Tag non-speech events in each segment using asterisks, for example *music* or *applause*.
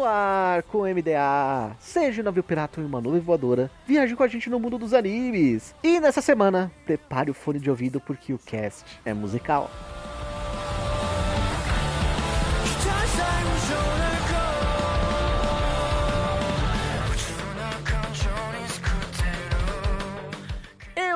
No ar com MDA. Seja um navio pirata ou uma nuvem voadora, viaje com a gente no mundo dos animes. E nessa semana, prepare o fone de ouvido porque o cast é musical.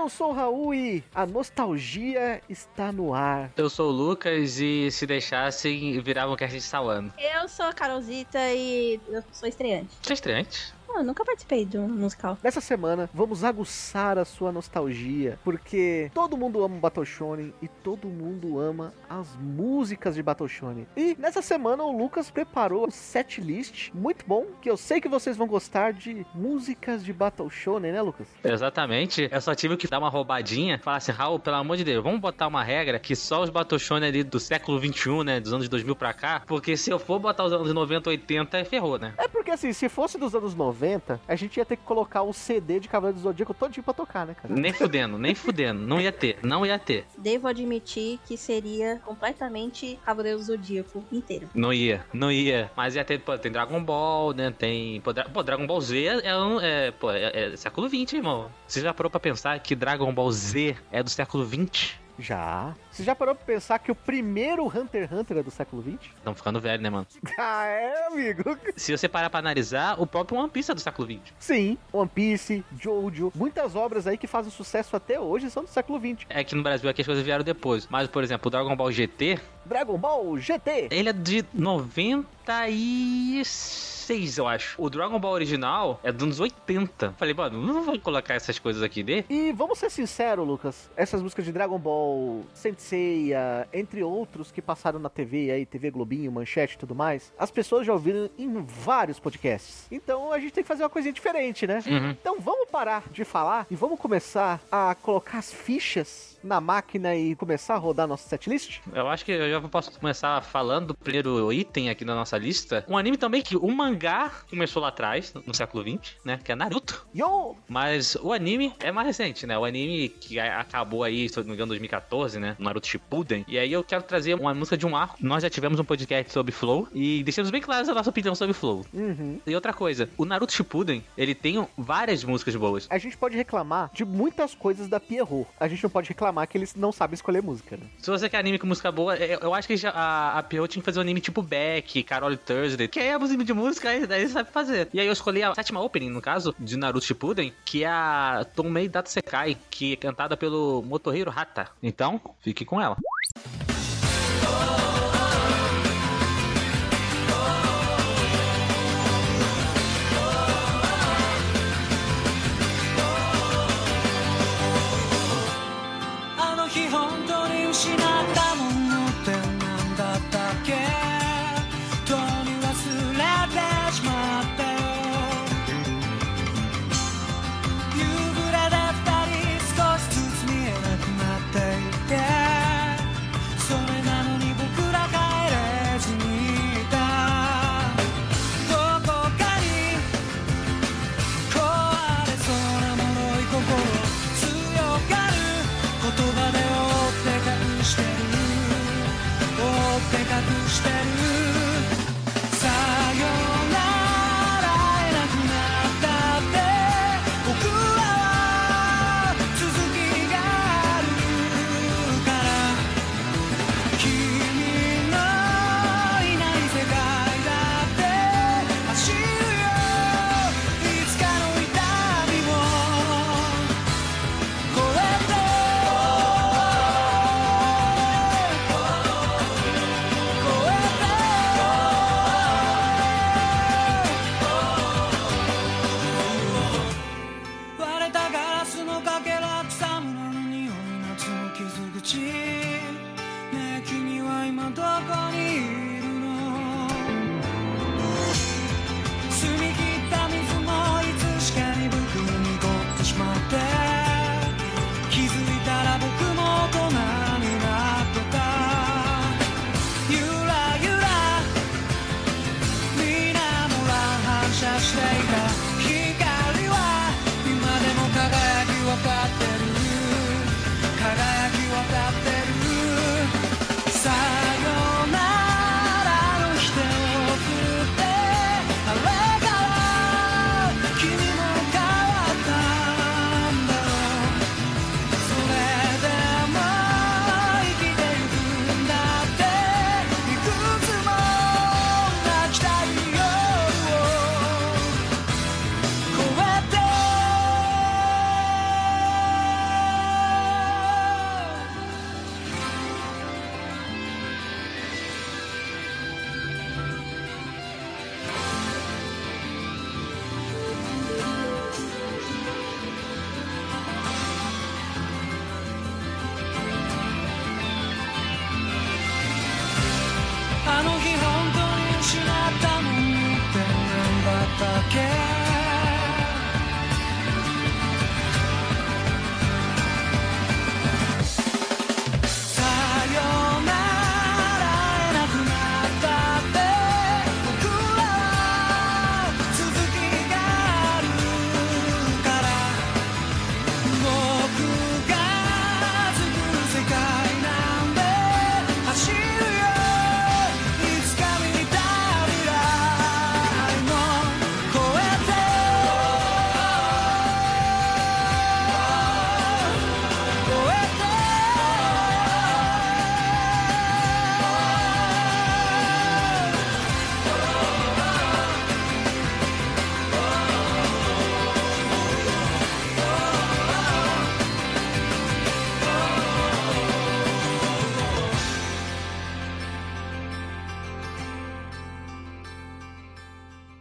Eu sou o Raul e a nostalgia está no ar. Eu sou o Lucas e se deixassem, viravam que a gente salando. Eu sou a Carolzita e eu sou estreante. Você é estreante? Ah, eu nunca participei de um musical. Nessa semana, vamos aguçar a sua nostalgia, porque todo mundo ama o Battle Shonen e todo mundo ama as músicas de Battle Shonen. E nessa semana o Lucas preparou um set list muito bom, que eu sei que vocês vão gostar de músicas de Battle Shonen, né, Lucas? Exatamente. Eu só tive que dar uma roubadinha. Falar assim, Raul, pelo amor de Deus, vamos botar uma regra que só os Battle Shonen ali do século XXI, né, dos anos 2000 pra cá, porque se eu for botar os anos 90, 80, ferrou, né? É porque assim, se fosse dos anos 90, a gente ia ter que colocar o CD de Cavaleiro do Zodíaco todinho pra tocar, né, cara? Nem fudendo, nem fudendo. Não ia ter, não ia ter. Devo admitir que seria completamente Cavaleiro do Zodíaco inteiro. Não ia, não ia. Mas ia ter, pô, tem Dragon Ball, né? Tem. Pô, Dra- pô, Dragon Ball Z é, um, é, pô, é, é século XX, irmão. Você já parou pra pensar que Dragon Ball Z é do século XX? Já. Você já parou pra pensar que o primeiro Hunter x Hunter é do século 20? Estão ficando velho, né, mano? *laughs* ah, é, amigo? Se você parar pra analisar, o próprio One Piece é do século XX. Sim, One Piece, Jojo, muitas obras aí que fazem sucesso até hoje são do século 20. É que no Brasil aqui as coisas vieram depois. Mas, por exemplo, o Dragon Ball GT, Dragon Ball GT. ele é de 96, eu acho. O Dragon Ball original é dos anos 80. Falei, mano, não vou colocar essas coisas aqui dele. E vamos ser sinceros, Lucas, essas músicas de Dragon Ball, Senseiya, entre outros que passaram na TV aí, TV Globinho, Manchete e tudo mais, as pessoas já ouviram em vários podcasts. Então a gente tem que fazer uma coisinha diferente, né? Uhum. Então vamos parar de falar e vamos começar a colocar as fichas na máquina e começar a rodar nosso setlist? Eu acho que eu já posso começar falando do primeiro item aqui na nossa lista. Um anime também que o mangá começou lá atrás, no século 20, né? Que é Naruto. Yo! Mas o anime é mais recente, né? O anime que acabou aí, se não me engano, em 2014, né? Naruto Shippuden. E aí eu quero trazer uma música de um arco. Nós já tivemos um podcast sobre Flow e deixamos bem claro a nossa opinião sobre Flow. Uhum. E outra coisa, o Naruto Shippuden, ele tem várias músicas boas. A gente pode reclamar de muitas coisas da Pierrot. A gente não pode reclamar que eles não sabem escolher música, né? Se você quer anime com música boa, eu, eu acho que a, a Pio tinha que fazer um anime tipo Beck, Carol Thursday, que aí é música de música, aí, daí sabe fazer. E aí eu escolhi a sétima opening, no caso, de Naruto Shippuden, que é a Tomei Datsukai, que é cantada pelo Motohiro Hata. Então, fique com ela. あ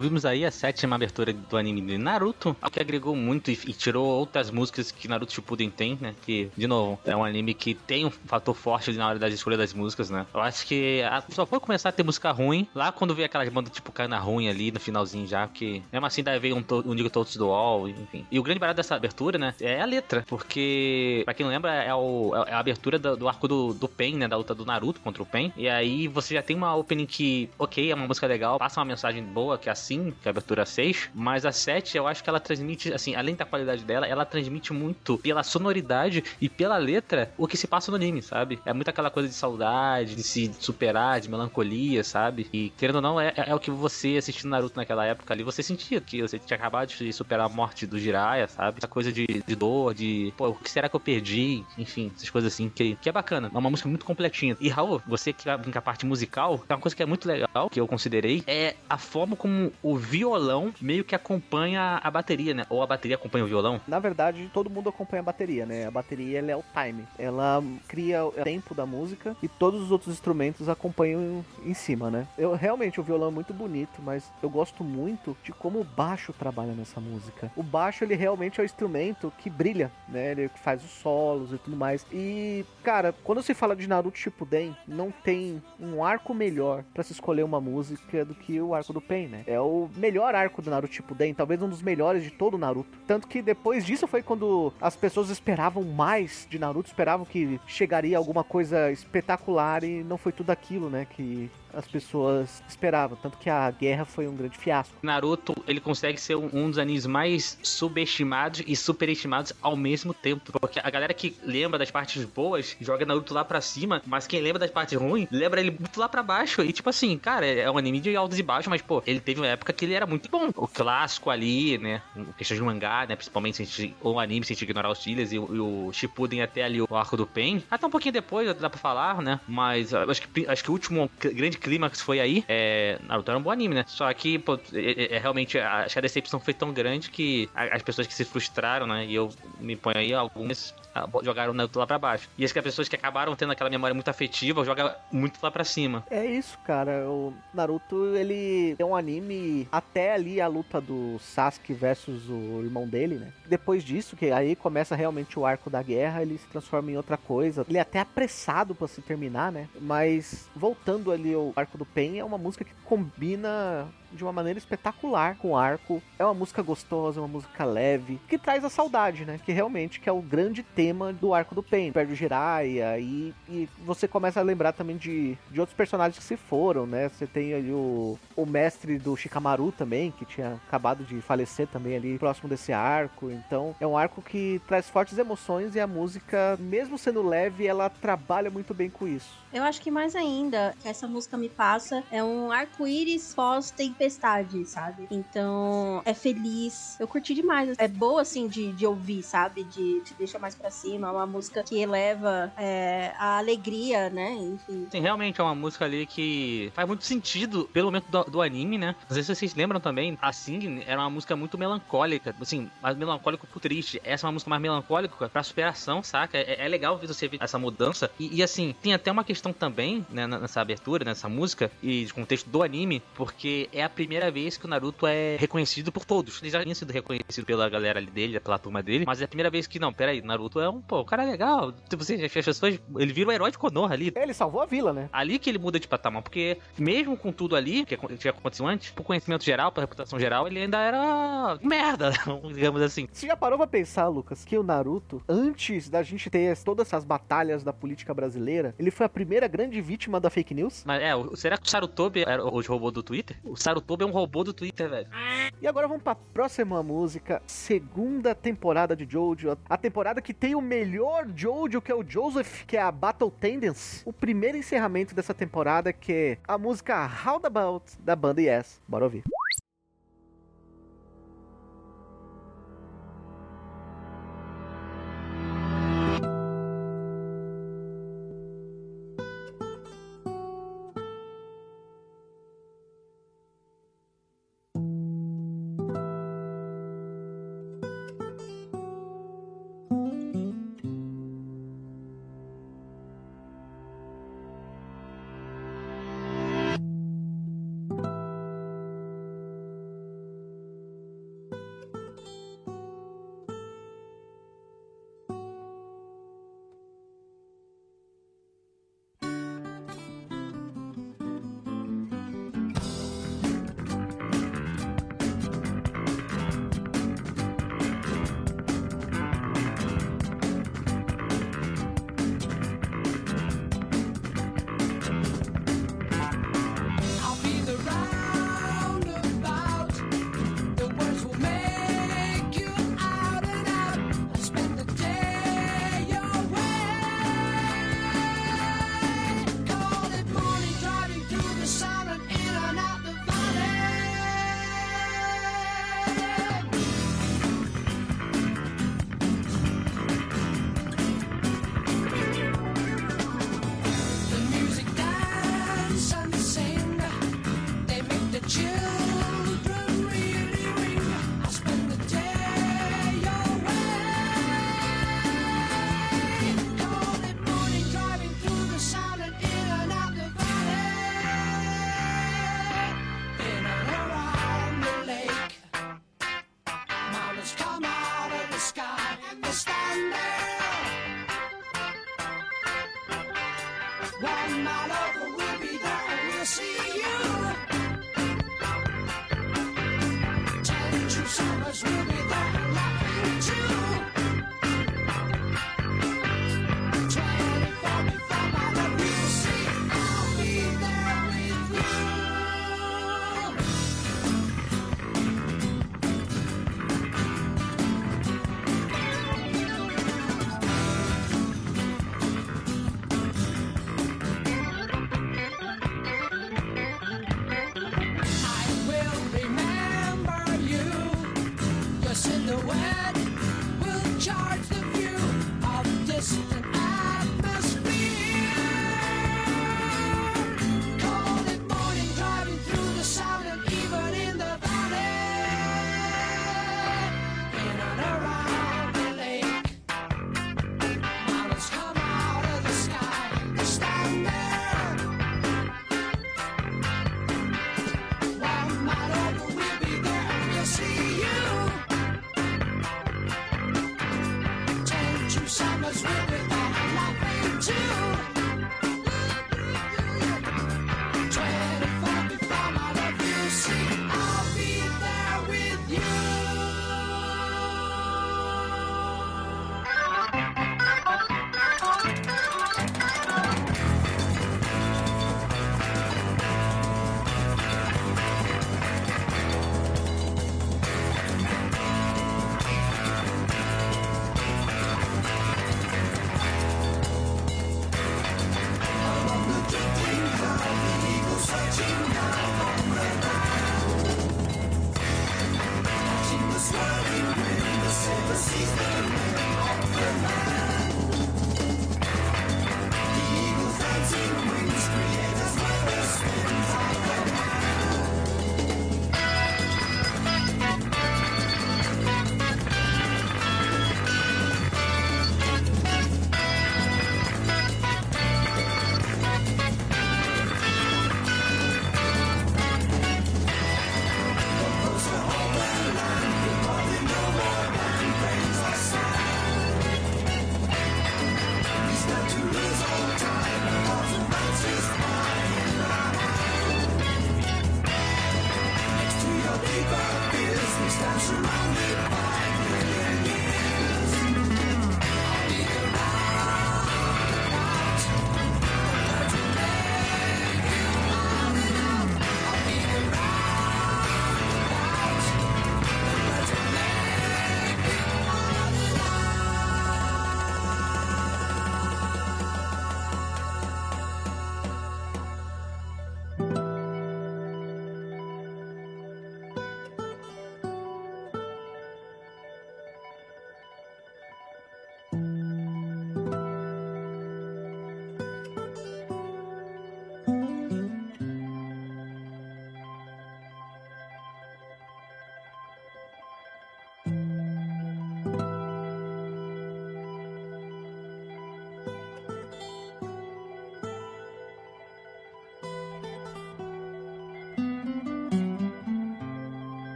Vimos aí a sétima abertura do anime de Naruto, que agregou muito e, e tirou outras músicas que Naruto Shippuden tem, né? Que, de novo, é um anime que tem um fator forte na hora das escolhas das músicas, né? Eu acho que a- só foi começar a ter música ruim lá quando veio aquelas bandas tipo Cana Ruim ali no finalzinho já, que mesmo assim daí veio um, um Digo Todos do Wall, enfim. E o grande barato dessa abertura, né? É a letra, porque, pra quem não lembra, é, o- é a abertura do, do arco do, do Pen, né? Da luta do Naruto contra o Pen. E aí você já tem uma opening que, ok, é uma música legal, passa uma mensagem boa, que é assim, que é a abertura 6, mas a 7 eu acho que ela transmite, assim, além da qualidade dela, ela transmite muito pela sonoridade e pela letra o que se passa no anime, sabe? É muito aquela coisa de saudade, de se superar, de melancolia, sabe? E querendo ou não, é, é o que você assistindo Naruto naquela época ali, você sentia que você tinha acabado de superar a morte do Jiraiya, sabe? Essa coisa de, de dor, de, pô, o que será que eu perdi? Enfim, essas coisas assim, que, que é bacana. É uma música muito completinha. E Raul, você que brinca a parte musical, é uma coisa que é muito legal, que eu considerei, é a forma como o violão meio que acompanha a bateria, né? Ou a bateria acompanha o violão. Na verdade, todo mundo acompanha a bateria, né? A bateria ela é o time. Ela cria o tempo da música e todos os outros instrumentos acompanham em cima, né? Eu realmente o violão é muito bonito, mas eu gosto muito de como o baixo trabalha nessa música. O baixo ele realmente é o instrumento que brilha, né? Ele que faz os solos e tudo mais. E cara, quando se fala de Naruto Shippuden, não tem um arco melhor pra se escolher uma música do que o arco do Pen, né? É o melhor arco do Naruto Shippuden, talvez um dos melhores de todo o Naruto. Tanto que depois disso foi quando as pessoas esperavam mais de Naruto, esperavam que chegaria alguma coisa espetacular e não foi tudo aquilo, né, que as pessoas esperavam. Tanto que a guerra foi um grande fiasco. Naruto, ele consegue ser um, dos animes mais subestimados e superestimados ao mesmo tempo. Porque a galera que lembra das partes boas joga Naruto lá pra cima, mas quem lembra das partes ruins, lembra ele muito lá pra baixo. E tipo assim, cara, é um anime de altos e baixos, mas pô, ele teve uma época que ele era muito bom. O clássico ali, né? Questão de mangá, né? Principalmente se a gente, ou o anime, se a gente ignorar os filhos e, e o Shippuden até ali o arco do Pen. Até um pouquinho depois, dá pra falar, né? Mas eu acho que, acho que o último grande clímax foi aí. É, Naruto era um bom anime, né? Só que, pô, é, é- é realmente, acho que a decepção foi tão grande que as pessoas que se frustraram, né? E eu me ponho aí, algumas jogaram o Naruto lá pra baixo. E as pessoas que acabaram tendo aquela memória muito afetiva jogam muito lá pra cima. É isso, cara. O Naruto, ele é um anime até ali a luta do Sasuke versus o irmão dele, né? Depois disso, que aí começa realmente o arco da guerra, ele se transforma em outra coisa. Ele é até apressado pra se terminar, né? Mas voltando ali ao arco do Pen, é uma música que combina de uma maneira espetacular com arco. É uma música gostosa, uma música leve, que traz a saudade, né? Que realmente que é o grande tema do arco do Pain. Perde o Jiraiya e, e você começa a lembrar também de, de outros personagens que se foram, né? Você tem ali o, o mestre do Shikamaru também, que tinha acabado de falecer também ali próximo desse arco. Então é um arco que traz fortes emoções e a música, mesmo sendo leve, ela trabalha muito bem com isso. Eu acho que mais ainda, que essa música me passa, é um arco-íris pós-tempestade, sabe? Então, é feliz. Eu curti demais. É boa, assim, de, de ouvir, sabe? De te deixa mais pra cima. É uma música que eleva é, a alegria, né? Enfim. Sim, realmente é uma música ali que faz muito sentido pelo momento do, do anime, né? Sei se vocês lembram também, a Sing era uma música muito melancólica, assim, mais melancólico pro triste. Essa é uma música mais melancólica pra superação, saca? É, é legal ver você ver essa mudança. E, e, assim, tem até uma questão também, né, nessa abertura, nessa música, e de contexto do anime, porque é a primeira vez que o Naruto é reconhecido por todos. Ele já tinha sido reconhecido pela galera ali dele, pela turma dele, mas é a primeira vez que, não, peraí, Naruto é um, pô, o cara é legal. Você, as pessoas, ele vira o herói de Konoha ali. Ele salvou a vila, né? Ali que ele muda de patamar, porque mesmo com tudo ali, que tinha acontecido antes, pro conhecimento geral, pra reputação geral, ele ainda era merda, *laughs* digamos assim. Você já parou pra pensar, Lucas, que o Naruto, antes da gente ter todas essas batalhas da política brasileira, ele foi a primeira grande vítima da fake news? Mas é, será que o Sarutobi era o robô do Twitter? O Sarutobi é um robô do Twitter, velho. E agora vamos pra próxima música, segunda temporada de Jojo, a temporada que tem o melhor Jojo, que é o Joseph, que é a Battle Tendence. O primeiro encerramento dessa temporada, que é a música How About, da banda Yes. Bora ouvir.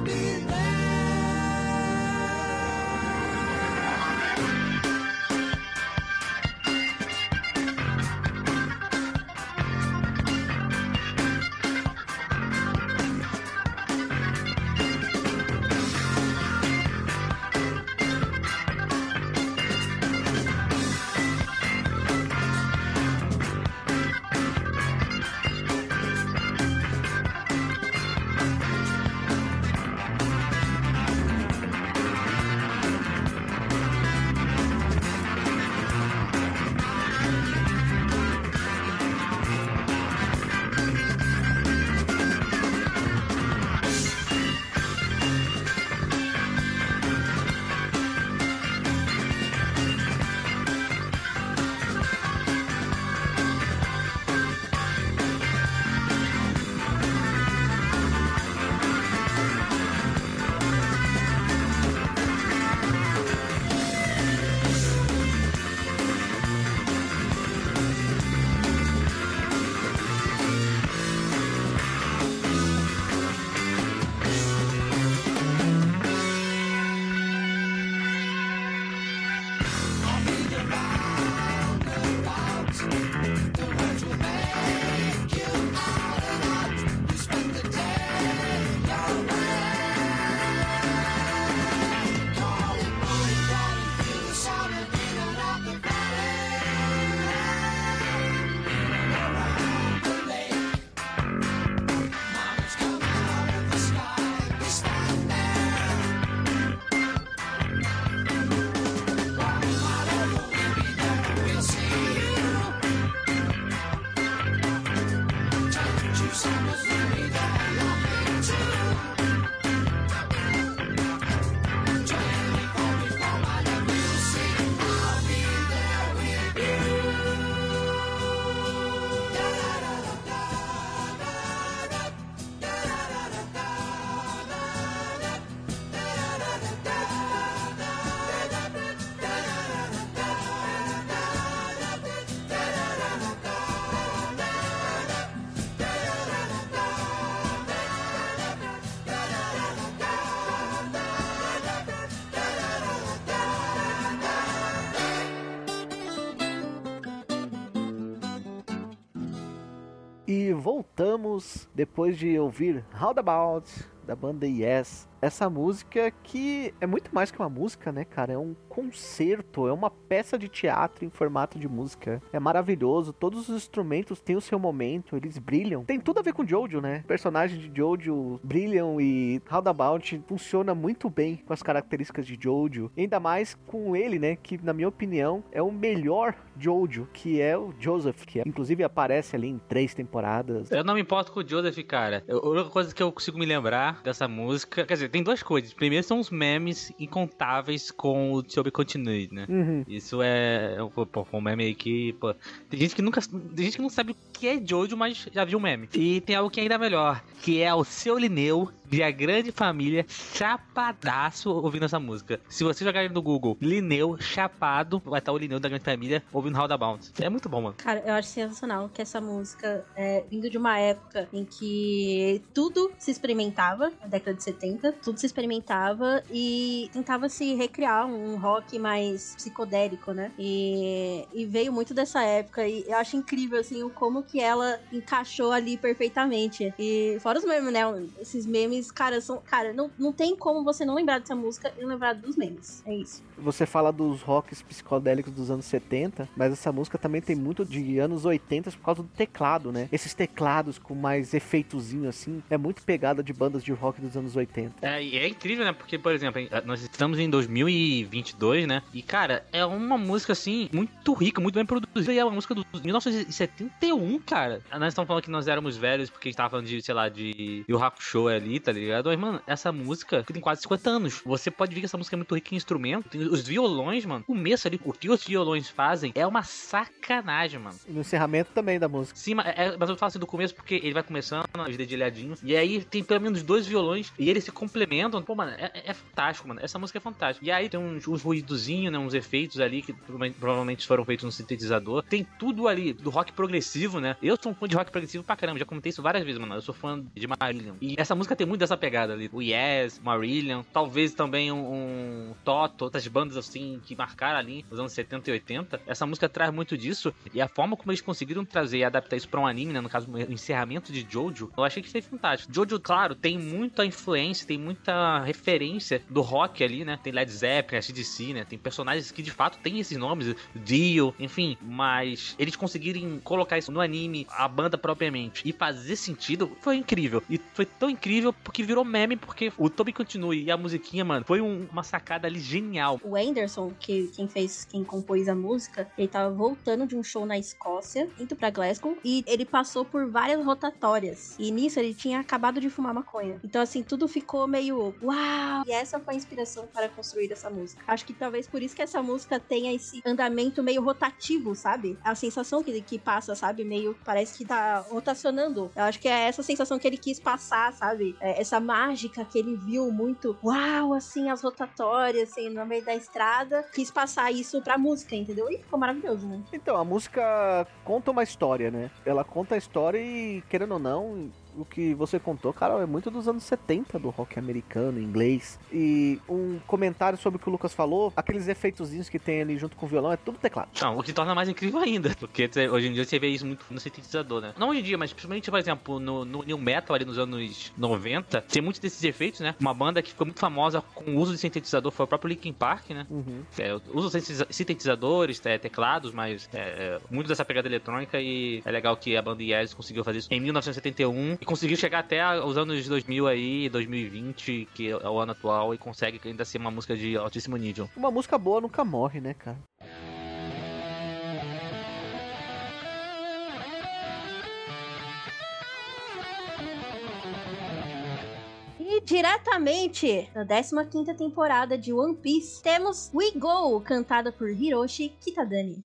I'll be voltamos depois de ouvir Roundabout da banda Yes. Essa música que é muito mais que uma música, né, cara? É um concerto, é uma peça de teatro em formato de música. É maravilhoso, todos os instrumentos têm o seu momento, eles brilham. Tem tudo a ver com Jojo, né? Personagens de Jojo brilham e Roundabout funciona muito bem com as características de Jojo. Ainda mais com ele, né, que na minha opinião é o melhor Jojo, que é o Joseph, que inclusive aparece ali em três temporadas. Eu não me importo com o Joseph, cara. A única coisa que eu consigo me lembrar dessa música. Quer dizer, tem duas coisas. Primeiro são os memes incontáveis com o Tiobe Continue, né? Uhum. Isso é. é um- Pô, um meme aí que. Pô, tem gente que nunca. Tem gente que não sabe o que é Jojo, mas já viu o meme. E tem algo que é ainda melhor, que é o seu Lineu vi a grande família chapadaço ouvindo essa música. Se você jogar no Google Lineu chapado, vai estar o Lineu da grande família ouvindo Roundabout. É muito bom, mano. Cara, eu acho sensacional que essa música é vindo de uma época em que tudo se experimentava, na década de 70, tudo se experimentava e tentava se recriar um rock mais psicodélico, né? E, e veio muito dessa época e eu acho incrível, assim, o como que ela encaixou ali perfeitamente. E fora os memes, né? Esses memes, cara, são. Cara, não, não tem como você não lembrar dessa música e não lembrar dos memes. É isso. Você fala dos rocks psicodélicos dos anos 70, mas essa música também tem muito de anos 80 por causa do teclado, né? Esses teclados com mais efeitozinho assim, é muito pegada de bandas de rock dos anos 80. É, e é incrível, né? Porque, por exemplo, nós estamos em 2022, né? E, cara, é uma música, assim, muito rica, muito bem produzida. E é uma música do 1971, cara. Nós estamos falando que nós éramos velhos porque a gente tava falando de, sei lá, de Yu Hakusho ali, tá ligado? Mas, mano, essa música tem quase 50 anos. Você pode ver que essa música é muito rica em instrumento. Tem os violões, mano. O começo ali, o que os violões fazem é uma sacanagem, mano. E no encerramento também da música. Sim, mas, é- mas eu falo assim do começo porque ele vai começando, os dedilhadinhos, e aí tem pelo menos dois violões, e eles se complementam. Pô, mano, é, é fantástico, mano. Essa música é fantástica. E aí tem uns, uns ruidozinhos, né? Uns efeitos ali que provavelmente- provavelmente foram feitos no sintetizador. Tem tudo ali do rock progressivo, né? Eu sou um fã de rock progressivo pra caramba, já comentei isso várias vezes, mano. Eu sou fã de Marillion. E essa música tem muito dessa pegada ali. O Yes, Marillion, talvez também um, um Toto, outras bandas assim que marcaram ali nos anos 70 e 80. Essa música traz muito disso. E a forma como eles conseguiram trazer e adaptar isso pra um anime, né? No caso, o encerramento de Jojo, eu achei que foi fantástico. Jojo, claro, tem muita influência, tem muita referência do rock ali, né? Tem Led Zeppelin, ACDC, né? Tem personagens que de fato têm esses nomes, Dio, enfim. Mas eles conseguirem colocar isso no anime, a banda propriamente, e fazer sentido, foi incrível. E foi tão incrível porque virou meme, porque o Toby Continue e a musiquinha, mano, foi um- uma sacada ali genial. O Anderson, que quem fez, quem compôs a música, ele tava voltando de um show na Escócia, indo pra Glasgow, e ele passou por várias rotatórias. E nisso ele tinha acabado de fumar maconha. Então, assim, tudo ficou meio uau! E essa foi a inspiração para construir essa música. Acho que talvez por isso que essa música tenha esse andamento meio rotativo, sabe? A sensação que, que passa, sabe? Meio parece que tá rotacionando. Eu acho que é essa sensação que ele quis passar, sabe? É essa mágica que ele viu muito, uau, assim, as rotatórias, assim, no meio da estrada. Quis passar isso pra música, entendeu? E ficou maravilhoso, né? Então, a música conta uma história, né? Ela conta a história e, querendo ou não, o que você contou, cara, é muito dos anos 70 do rock americano, inglês. E um comentário sobre o que o Lucas falou, aqueles efeitozinhos que tem ali junto com o violão, é tudo teclado. Não, o que torna mais incrível ainda. Porque hoje em dia você vê isso muito no sintetizador, né? Não hoje em dia, mas principalmente, por exemplo, no, no New Metal ali nos anos 90, tem muitos desses efeitos, né? Uma banda que ficou muito famosa com o uso de sintetizador foi o próprio Linkin Park, né? Uhum. É, usa sintetiza- sintetizadores, é, teclados, mas é, é, muito dessa pegada eletrônica e é legal que a banda Yes conseguiu fazer isso em 1971 e conseguiu chegar até os anos 2000 aí, 2020, que é o ano atual, e consegue ainda ser uma música de altíssimo nível. Uma música boa nunca morre, né, cara? E diretamente da 15ª temporada de One Piece, temos We Go, cantada por Hiroshi Kitadani.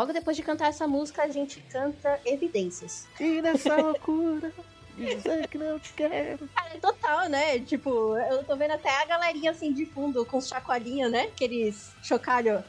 Logo depois de cantar essa música, a gente canta Evidências. E nessa loucura, dizer que não te quero. Cara, *laughs* é total, né? Tipo, eu tô vendo até a galerinha assim de fundo com chacoalhinha, né? Aqueles chocalho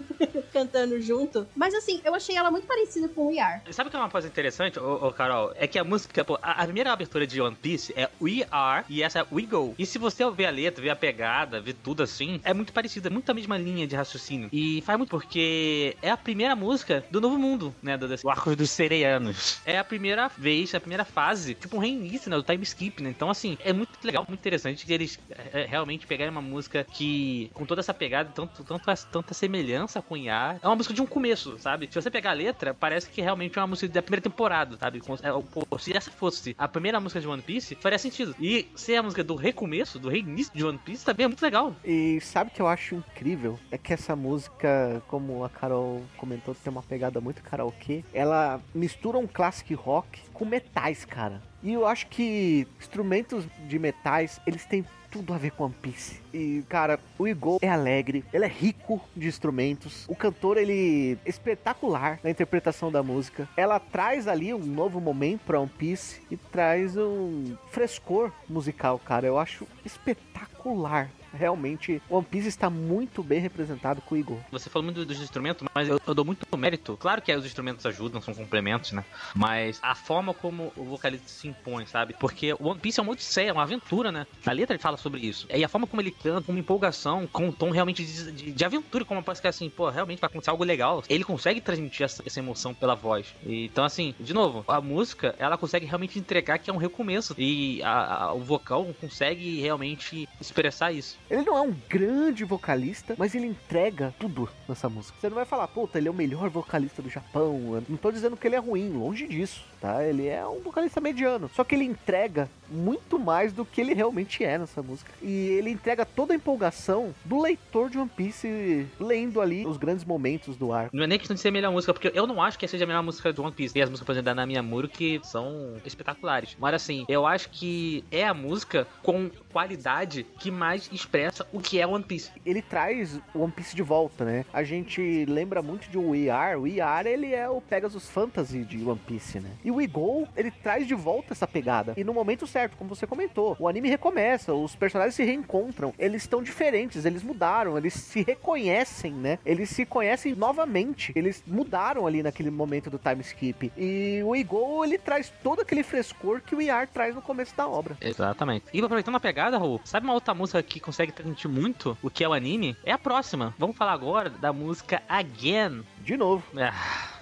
cantando junto. Mas assim, eu achei ela muito parecida com o Yar. Sabe o que é uma coisa interessante, ô, ô, Carol? É que a música, pô, a, a primeira abertura de One Piece é We Are e essa é We Go. E se você ver a letra, ver a pegada, ver tudo assim, é muito parecida, é muito a mesma linha de raciocínio. E faz muito porque é a primeira música do Novo Mundo, né? Do, do Arco dos Sereianos. É a primeira vez, a primeira fase, tipo um reinício, né? Do time skip, né? Então, assim, é muito legal, muito interessante que eles é, é, realmente pegarem uma música que, com toda essa pegada, tanto, tanto, tanta semelhança com É uma música de um começo, sabe? Se você pegar a letra, parece que realmente é uma música da primeira temporada, sabe? É, se essa fosse a primeira música de One Piece, faria sentido. E ser a música do recomeço, do reinício de One Piece, também é muito legal. E sabe o que eu acho incrível? É que essa música, como a Carol comentou, tem uma pegada muito karaokê. Ela mistura um classic rock com metais, cara. E eu acho que instrumentos de metais, eles têm tudo a ver com One Piece. E, cara, o Igor é alegre, ele é rico de instrumentos. O cantor, ele é espetacular na interpretação da música. Ela traz ali um novo momento pra One Piece e traz um frescor musical, cara. Eu acho espetacular. Realmente, One Piece está muito bem representado com o Igor. Você falou muito dos instrumentos, mas eu, eu dou muito mérito. Claro que os instrumentos ajudam, são complementos, né? Mas a forma como o vocalista se impõe, sabe? Porque One Piece é uma odisseia, é uma aventura, né? Na letra ele fala sobre isso. E a forma como ele canta, com uma empolgação, com um tom realmente de, de, de aventura, como parece que é assim, pô, realmente vai acontecer algo legal. Ele consegue transmitir essa, essa emoção pela voz. E, então, assim, de novo, a música, ela consegue realmente entregar que é um recomeço. E a- a- o vocal consegue realmente expressar isso. Ele não é um grande vocalista, mas ele entrega tudo nessa música. Você não vai falar, puta, ele é o melhor vocalista do Japão. Eu não tô dizendo que ele é ruim, longe disso, tá? Ele é um vocalista mediano. Só que ele entrega muito mais do que ele realmente é nessa música. E ele entrega toda a empolgação do leitor de One Piece lendo ali os grandes momentos do arco. Não é nem questão de ser a melhor música, porque eu não acho que seja a melhor música do One Piece. Tem as músicas, por exemplo, da Nami Amuro que são espetaculares. Mas assim, eu acho que é a música com qualidade que mais expressa o que é One Piece. ele traz o One Piece de volta, né? A gente lembra muito de We Are. O We Are, ele é o Pegasus Fantasy de One Piece, né? E o We Go, ele traz de volta essa pegada. E no momento certo, como você comentou, o anime recomeça, os personagens se reencontram, eles estão diferentes, eles mudaram, eles se reconhecem, né? Eles se conhecem novamente, eles mudaram ali naquele momento do time skip. E o We Go, ele traz todo aquele frescor que o We Are traz no começo da obra. Exatamente. E aproveitando a pegada, Raul, sabe uma outra música que consegue transmitir muito o que é o anime? É a próxima. Vamos falar agora da música Again. De novo. Ah.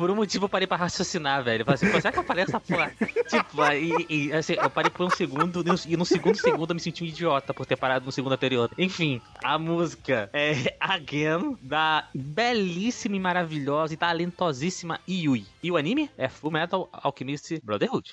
Por um motivo eu parei pra raciocinar, velho. Eu falei assim, será que aparece essa porra? tipo, e, e, assim, eu parei por um segundo, e no, e no segundo segundo eu me senti um idiota por ter parado no segundo anterior. Enfim, a música é Again, da belíssima e maravilhosa e talentosíssima Yui. E o anime é Full Metal Alchemist Brotherhood.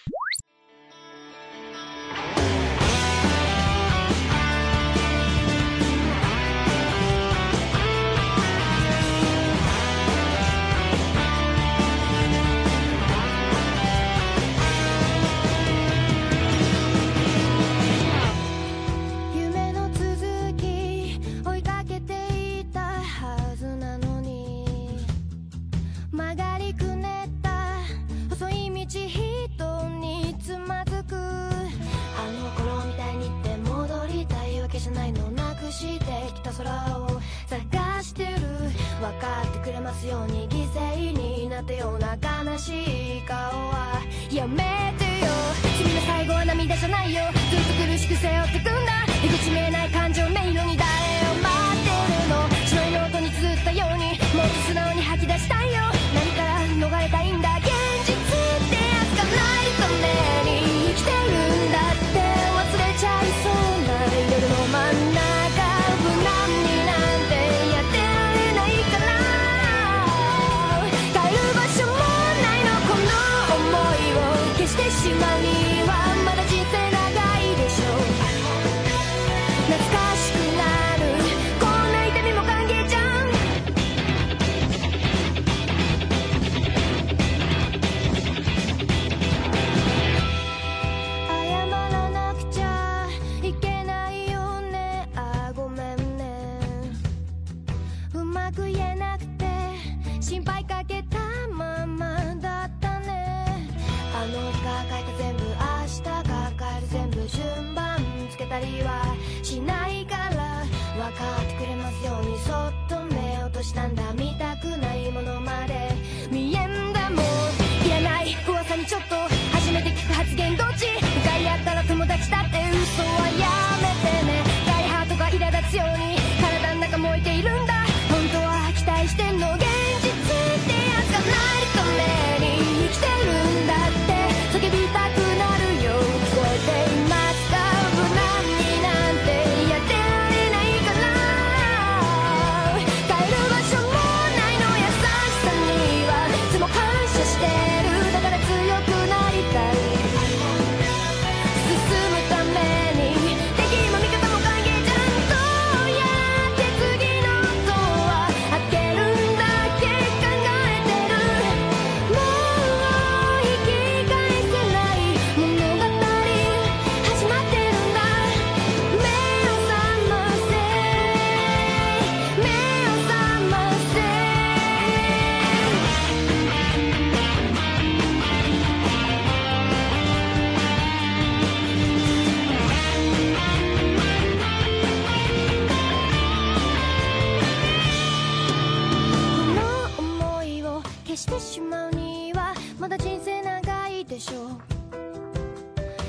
してしまうにはまだ人生長いでしょ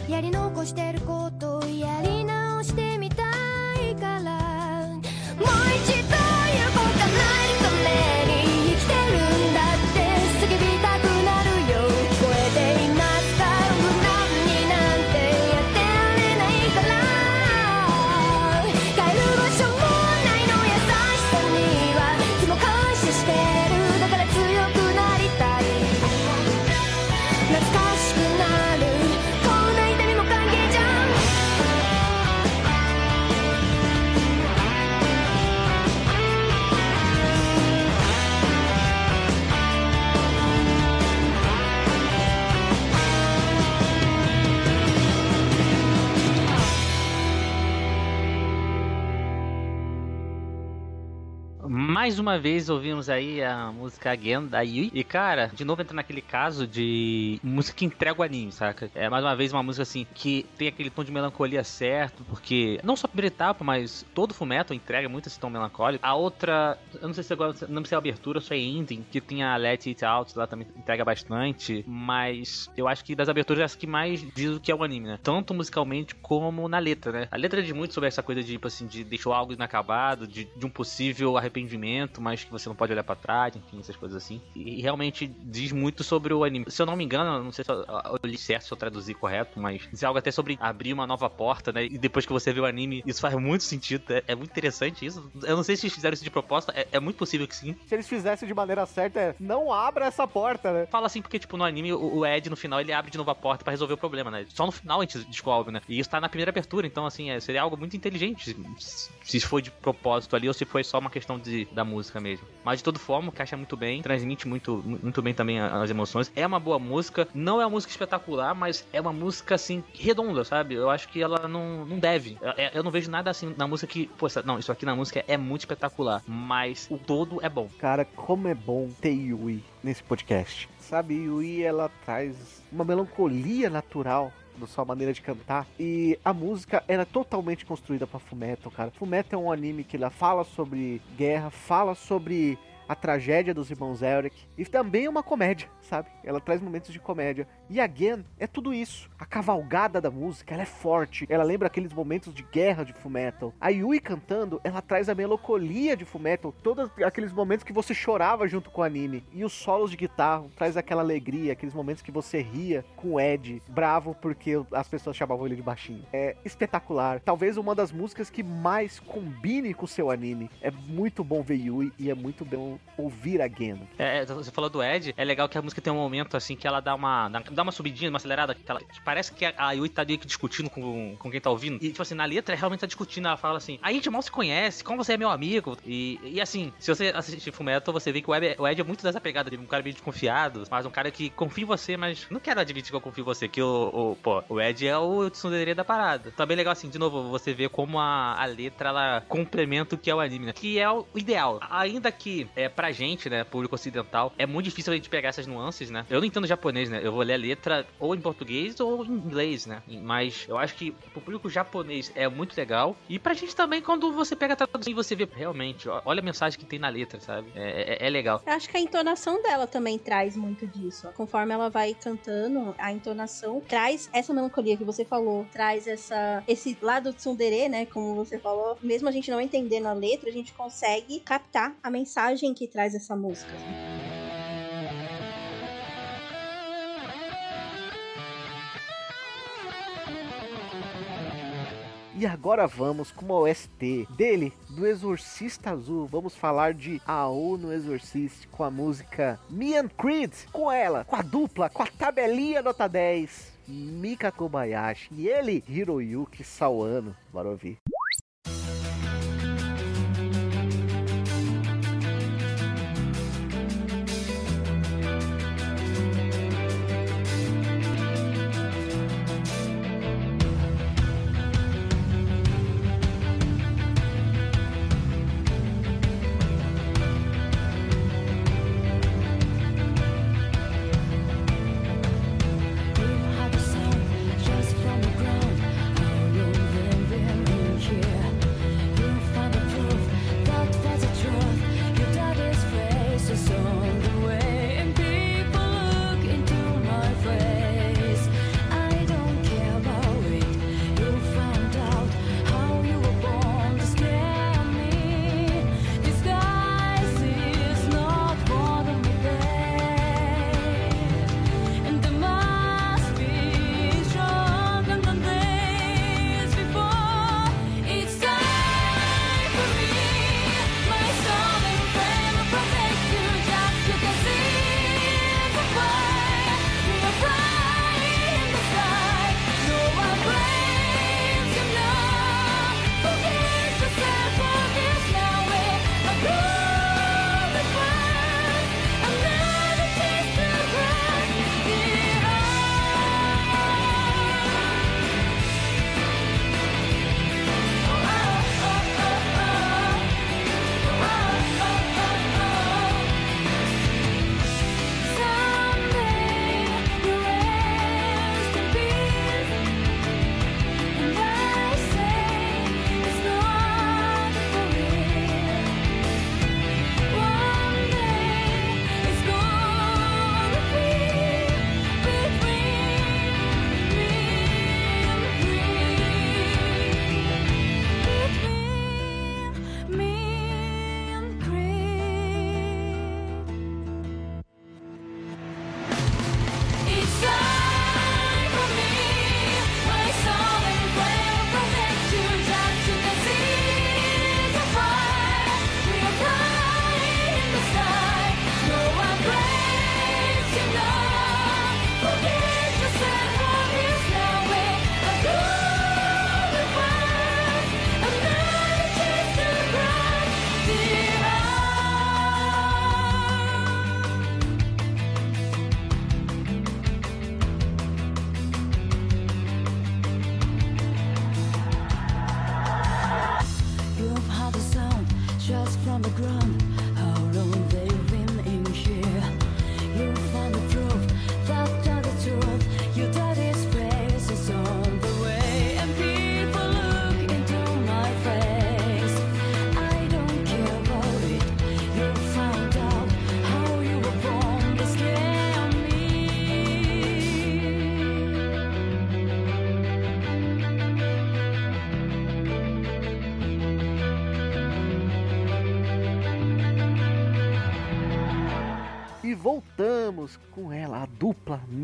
う。やり残してることやり Mais uma vez ouvimos aí a música Again da Yui. E cara, de novo entra naquele caso de música que entrega o anime, saca? É mais uma vez uma música assim que tem aquele tom de melancolia certo, porque não só a primeira etapa, mas todo o Fullmetal entrega muito esse tom melancólico. A outra, eu não sei se agora, não sei se é a abertura se é ending, que tem a Let It Out lá também entrega bastante, mas eu acho que das aberturas é essa que mais diz o que é o anime, né? Tanto musicalmente como na letra, né? A letra diz muito sobre essa coisa de, tipo assim, de deixou algo inacabado, de, de um possível arrependimento, mas que você não pode olhar pra trás, enfim, essas coisas assim. E, realmente diz muito sobre o anime. Se eu não me engano, não sei se eu, eu li certo, se eu traduzi correto, mas diz algo até sobre abrir uma nova porta, né? E depois que você vê o anime, isso faz muito sentido. É, é muito interessante isso. Eu não sei se eles fizeram isso de proposta, é, é muito possível que sim. Se eles fizessem de maneira certa, é não abra essa porta, né? Fala assim porque, tipo, no anime, o, o Ed, no final, ele abre de novo a porta pra resolver o problema, né? Só no final a gente descobre, né? E isso tá na primeira abertura, então, assim, é, seria algo muito inteligente se, se foi de propósito ali ou se foi só uma questão de, da música mesmo. Mas de toda forma, encaixa muito bem, transmite muito, muito bem também as emoções. É uma boa música, não é uma música espetacular, mas é uma música, assim, redonda, sabe? Eu acho que ela não, não deve. Eu, eu não vejo nada assim na música que, poxa, não, isso aqui na música é muito espetacular, mas o todo é bom. Cara, como é bom ter Yui nesse podcast. Sabe, Yui, ela traz uma melancolia natural da sua maneira de cantar. E a música era totalmente construída pra Fullmetal, cara. Fullmetal é um anime que ela fala sobre guerra, fala sobre a tragédia dos irmãos Elric e também é uma comédia, sabe? Ela traz momentos de comédia. E Again é tudo isso. A cavalgada da música, ela é forte, ela lembra aqueles momentos de guerra de Fullmetal. A Yui cantando, ela traz a melancolia de Fullmetal, todos aqueles momentos que você chorava junto com o anime. E os solos de guitarra traz aquela alegria, aqueles momentos que você ria com o Ed, bravo porque as pessoas chamavam ele de baixinho. É espetacular. Talvez uma das músicas que mais combine com o seu anime. É muito bom ver Yui e é muito bom ouvir Again. É, você falou do Ed, é legal que a música tem um momento assim que ela dá uma, dá, uma subidinha, uma acelerada, que ela, parece que a, a Yui tá meio que discutindo com, com quem tá ouvindo. E tipo assim, na letra realmente tá discutindo, ela fala assim: a gente mal se conhece, como você é meu amigo. E, e assim, se você assistir Fullmetal, você vê que o Ed, o Ed é muito dessa pegada de um cara meio desconfiado, mas um cara que confia em você, mas não quero admitir que eu confio em você, que o, o pô, o Ed é o tsundere da parada. Também legal assim, de novo, você vê como a, a letra ela complementa o que é o anime, né? Que é o ideal. Ainda que é pra gente, né, público ocidental, é muito difícil a gente pegar essas nuances, né? Eu não entendo japonês, né? Eu vou ler a letra ou em português ou em inglês, né? Mas eu acho que pro público japonês é muito legal. E pra gente também, quando você pega a tradução e você vê realmente, olha a mensagem que tem na letra, sabe? É, é, é legal. Eu acho que a entonação dela também traz muito disso. Conforme ela vai cantando, a entonação traz essa melancolia que você falou, traz essa esse lado tsundere, né, como você falou. Mesmo a gente não entendendo a letra, a gente consegue captar a mensagem que traz essa música. E agora vamos com uma OST dele, do Exorcista Azul. Vamos falar de AO no Exorcist com a música Me and Creed. Com ela, com a dupla, com a tabelinha nota 10. Mika Kobayashi e ele, Hiroyuki Sawano. Bora ouvir.「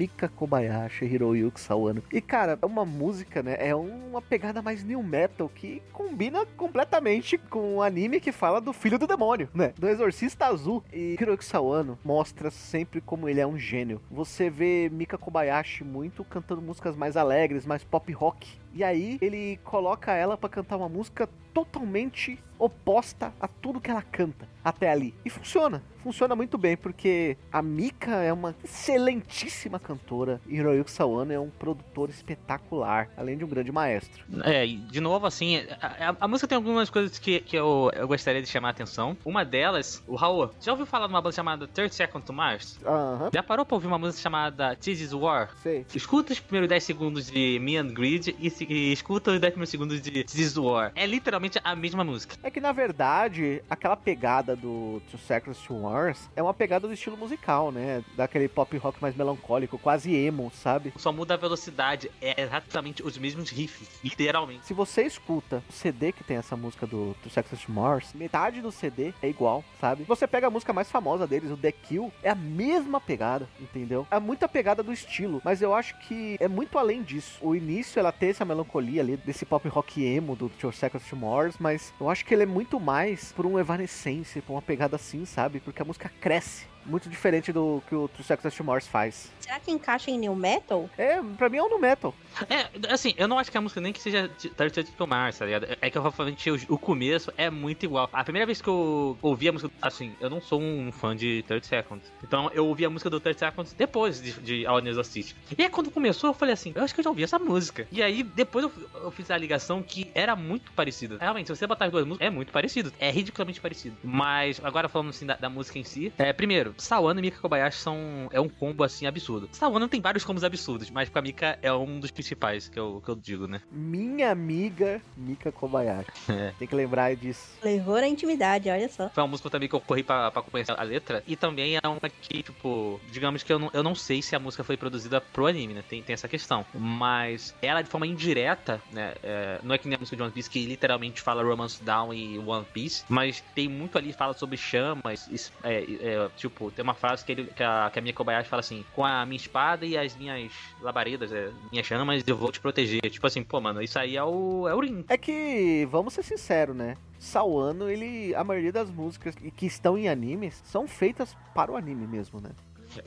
Mika Kobayashi Hiroyuki Sawano. E cara, é uma música, né? É uma pegada mais new metal que combina completamente com o anime que fala do filho do demônio, né? Do exorcista azul. E Hiroyuki Sawano mostra sempre como ele é um gênio. Você vê Mika Kobayashi muito cantando músicas mais alegres, mais pop rock. E aí ele coloca ela pra cantar uma música totalmente oposta a tudo que ela canta até ali. E funciona. Funciona muito bem, porque a Mika é uma excelentíssima cantora e Hiroyuki Sawano é um produtor espetacular, além de um grande maestro. É, de novo, assim, a, a- a música tem algumas coisas que, que eu, eu gostaria de chamar a atenção. Uma delas, o Raul, já ouviu falar de uma banda chamada 30 Seconds to Mars? Aham, Já parou pra ouvir uma música chamada This Is War? sei. Escuta os primeiros 10 segundos de Me and Greed e, e escuta os 10 primeiros segundos de This Is War. É literalmente a mesma música. É que na verdade, aquela pegada do Two to Mars é uma pegada do estilo musical, né? Daquele pop rock mais melancólico, quase emo, sabe? Só muda a velocidade, é exatamente os mesmos riffs, literalmente. Se você escuta o CD que tem essa música do Two to Mars, metade do CD é igual, sabe? Você pega a música mais famosa deles, o The Kill, é a mesma pegada, entendeu? É muita pegada do estilo, mas eu acho que é muito além disso. O início ela tem essa melancolia ali desse pop rock emo do Two to Mars, mas eu acho que ele é muito mais por um Evanescence, por uma pegada assim, sabe? Porque a música cresce. Muito diferente do que o Two Seconds to Mars faz. Será que encaixa em new metal? É, pra mim é um no metal. É, assim, eu não acho que a música nem que seja de 30 to Mars, tá ligado? É que realmente o, o começo é muito igual. A primeira vez que eu ouvi a música, assim, eu não sou um fã de 30 Seconds. Então eu ouvi a música do 30 Seconds depois de, de All News Assist. E aí quando começou, eu falei assim, eu acho que eu já ouvi essa música. E aí depois eu, eu fiz a ligação que era muito parecida. Realmente, se você botar as duas músicas, é muito parecido. É ridiculamente parecido. Mas agora falando assim da, da música em si, é, primeiro, Sawano e Mika Kobayashi são é um combo assim absurdo. Sawano tem vários combos absurdos, mas com a Mika é um dos principais que eu, que eu digo, né? Minha amiga Mika Kobayashi. *laughs* É. Tem que lembrar disso. Levou na intimidade, olha só. Foi uma música também que eu corri pra, pra conhecer a letra. E também é uma que, tipo, digamos que eu não, eu não sei se a música foi produzida pro anime, né? Tem, tem essa questão. Mas ela, de forma indireta, né? é, não é que nem a música de One Piece que literalmente fala Romance Down e One Piece. Mas tem muito ali, fala sobre chamas. é, é, tipo, tem uma frase que, ele, que, a, que a minha Kobayashi fala assim: Com a minha espada e as minhas labaredas, é, minhas chamas, eu vou te proteger. Tipo assim, pô, mano, isso aí é o, é o Rin. É que, vamos ser sinceros, né? Sawano, ele. A maioria das músicas que que estão em animes são feitas para o anime mesmo, né?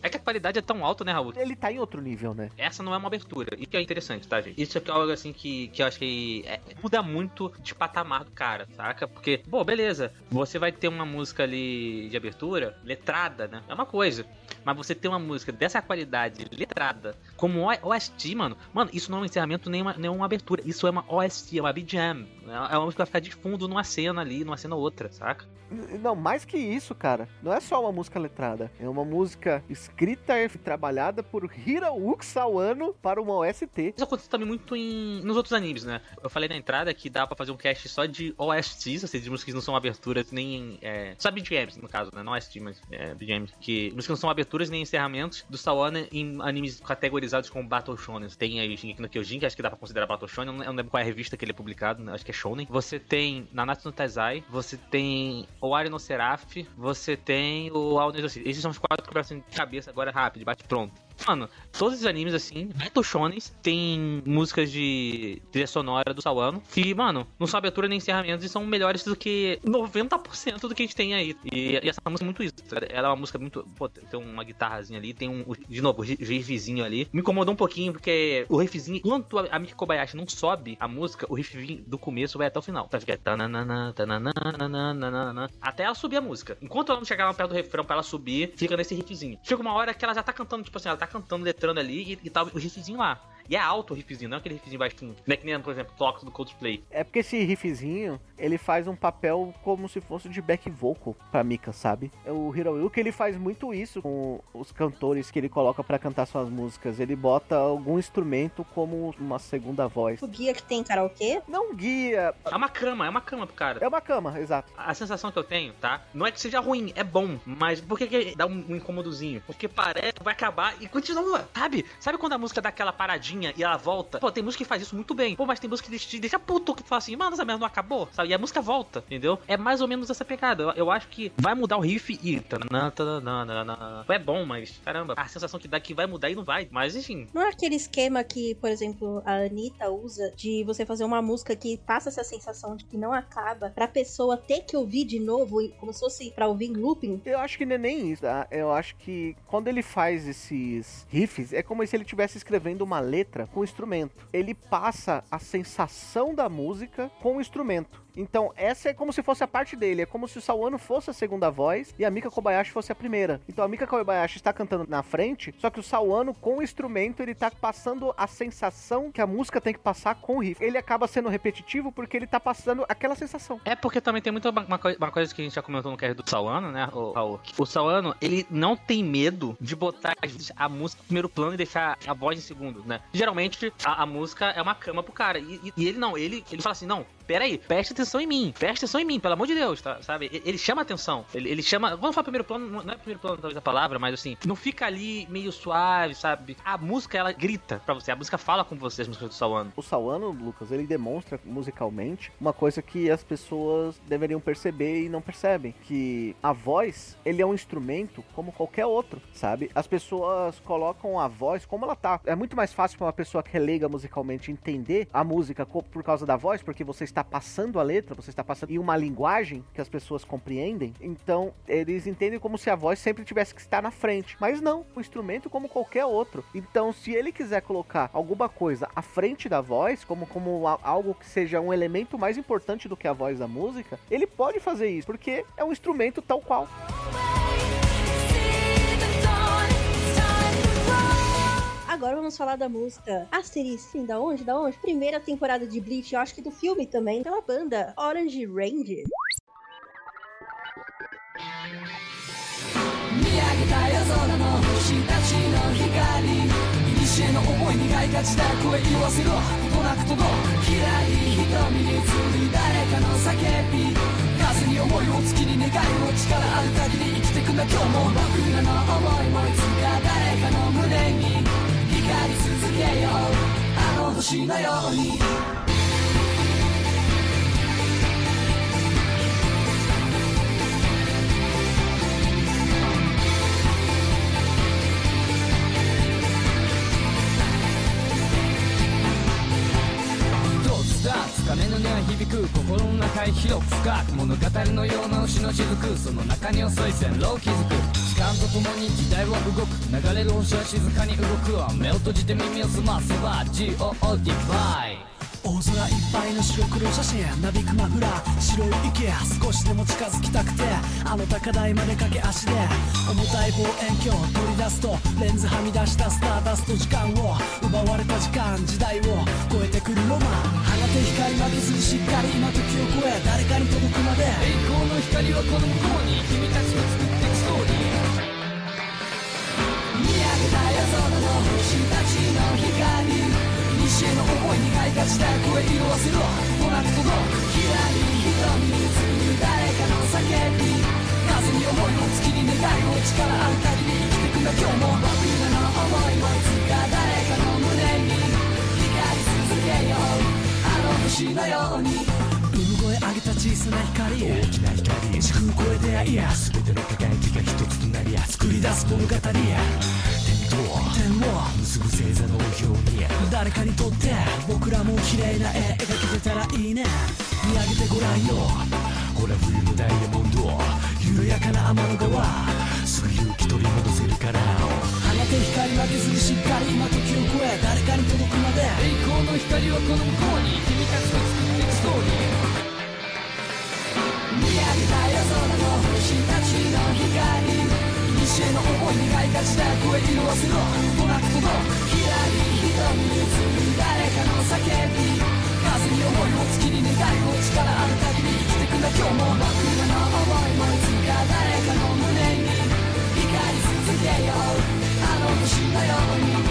É que a qualidade é tão alta, né, Raul? Ele tá em outro nível, né? Essa não é uma abertura. Isso que é interessante, tá, gente? Isso é algo assim que, que eu acho que é- muda muito de patamar do cara, saca? Porque, pô, beleza, você vai ter uma música ali de abertura, letrada, né? É uma coisa. Mas você ter uma música dessa qualidade, letrada, como OST, mano, mano, isso não é um encerramento nem uma, nem uma abertura. Isso é uma OST, é uma BGM. É uma música que vai ficar de fundo numa cena ali, numa cena outra, saca? Não, mais que isso, cara. Não é só uma música letrada. É uma música escrita e trabalhada por Hiroyuki Sawano para uma OST. Isso acontece também muito em, nos outros animes, né? Eu falei na entrada que dá pra fazer um cast só de OSTs, seja, de músicas que não são aberturas nem. É, só BGMs, no caso, né? Não OST, mas é, BGMs. Que músicas não são aberturas nem encerramentos do Sawano em animes categorizados como Battle Shonen. Tem aí Shingeki no Kyojin, que acho que dá pra considerar Battle Shonen. Eu não- lembro qual é a revista que ele é publicado, né? acho que é Shonen. Você tem Nanatsu no Taizai, você tem o Ari no Seraph, você tem o News Esses são os quatro que assim, de cabeça agora rápido, bate pronto. Mano, todos os animes, assim, Shonens, tem músicas de trilha sonora do Sawano, que, mano, não são abertura nem encerramentos e são melhores do que 90% do que a gente tem aí. E, e essa música é muito isso. Ela é uma música muito. Pô, tem uma guitarrazinha ali, tem um. De novo, o riffzinho ali. Me incomodou um pouquinho, porque o riffzinho, enquanto a, Miki Kobayashi não sobe a música, o riffzinho do começo vai até o final. Tá? Fica tananana, tananana, até ela subir a música. Enquanto ela não chegar lá perto do refrão pra ela subir, fica nesse riffzinho. Chega uma hora que ela já tá cantando, tipo assim, ela tá cantando, letrando ali e, e tá o riffzinho lá. E é alto o riffzinho, não é aquele riffzinho baixinho. Não é que nem, por exemplo, Tox do Coldplay. É porque esse riffzinho, ele faz um papel como se fosse de back vocal pra Mika, sabe? O Hiroyuki, ele faz muito isso com os cantores que ele coloca pra cantar suas músicas. Ele bota algum instrumento como uma segunda voz. O guia que tem karaokê? Não guia, É uma cama, é uma cama pro cara. é uma cama, exato. A sensação que eu tenho, tá? Não é que seja ruim, é bom. Mas por que, que dá um, um incômodozinho? Porque parece que vai acabar e continua, sabe? Sabe quando a música dá aquela paradinha e ela volta. Pô, tem música que faz isso muito bem. Pô, mas tem música que deixa, deixa puto que fala assim, mano, essa merda não acabou, sabe? E a música volta, entendeu? É mais ou menos essa pegada. Eu, eu acho que vai mudar o riff e. É bom, mas caramba, a sensação que dá que vai mudar e não vai. Mas enfim. Não é aquele esquema que, por exemplo, a Anitta usa de você fazer uma música que passa essa sensação de que não acaba pra pessoa ter que ouvir de novo, e- como se fosse pra ouvir em looping? Eu acho que não é nem isso, tá? Eu acho que quando ele faz esses riffs, é como se ele estivesse escrevendo uma letra com instrumento. Ele passa a sensação da música com o instrumento. Então, essa é como se fosse a parte dele. É como se o Sawano fosse a segunda voz e a Mika Kobayashi fosse a primeira. Então, a Mika Kobayashi está cantando na frente, só que o Sawano, com o instrumento, ele tá passando a sensação que a música tem que passar com o riff. Ele acaba sendo repetitivo porque ele tá passando aquela sensação. É porque também tem muita uma, uma coi- uma coisa que a gente já comentou no cast do Sawano, né, o, Raul? O Sawano, ele não tem medo de botar a música em primeiro plano e deixar a voz em segundo, né? Geralmente, a, a música é uma cama pro cara. E, e- e ele não, ele, ele fala assim, não, peraí, preste atenção em mim, preste atenção em mim, pelo amor de Deus, tá? Sabe? Ele chama atenção. Ele, ele chama. Vamos falar primeiro plano, não é primeiro plano talvez a palavra, mas assim, não fica ali meio suave, sabe? A música, ela grita pra você, a música fala com você, as músicas do Sawano. O Sawano, Lucas, ele demonstra musicalmente uma coisa que as pessoas deveriam perceber e não percebem, que a voz, ele é um instrumento como qualquer outro, sabe? As pessoas colocam a voz como ela tá. É muito mais fácil para uma pessoa que é leiga musicalmente entender a música por causa da voz, porque você está passando a letra, você está passando em uma linguagem que as pessoas compreendem. Então, eles entendem como se a voz sempre tivesse que estar na frente. Mas não, o instrumento como qualquer outro. Então, se ele quiser colocar alguma coisa à frente da voz, como, como algo que seja um elemento mais importante do que a voz da música, ele pode fazer isso, porque é um instrumento tal qual. Agora vamos falar da música Asterisco, sim, da onde? Da onde? Primeira temporada de Bleach, eu acho que do filme também, pela banda Orange Ranger. 見上げた夜空の星たちの光古の思い苦いがちだ声言わせろとなく届くきらり瞳に映る誰かの叫び風に思いを月に願いを力ある限り生きてくんだ今日も僕らの思いもいつか誰かの胸に 光り続けようあの星のようにどうつだつかめの音は響く心の中へ広く深く物語のような牛の雫。その中に遅い線路を築く。時間とともに時代は動く。流れる星は静かに動く目を閉じて耳を澄ませば GOO ディバイ。大空いっぱいの白黒写真なびくマフラー白い息少しでも近づきたくてあの高台まで駆け足で重たい望遠鏡取り出すとレンズはみ出したスターダスト時間を奪われた時間時代を超えてくるロマン放て光負けずにしっかり今時を超え誰かに届くまで。栄光の光はこの向こうに君たちと作って光西への思いに願いがちだ声色あせろとなく届くひらり瞳に映る誰かの叫び風に思いを月に願いを力ある限り生きてくんだ今日も僕らの思いもいつか誰かの胸に光り続けようあの星のように産声上げた小さな光大きな光時空超え出会いや。全ての輝きが一つとなりや。作り出す物語や。点を結ぶ星座のように誰かにとって僕らも綺麗な絵描けてたらいいね。見上げてごらんよ。ほら冬のダイヤモンド緩やかな天の川。すぐ勇気取り戻せるから。放て光負けずにしっかり今時を超え。誰かに届くまで。栄光の光はこの向こうに君たちと作っていくストーリー。見上げた夜空の星たちの光。死への思い描いがちだ声色あせろとなく届くひらり瞳に映る誰かの叫び風に思いを月に願いを力ある限り生きてくんだ今日も僕らの思いもいつか誰かの胸に光り続けようあの星のように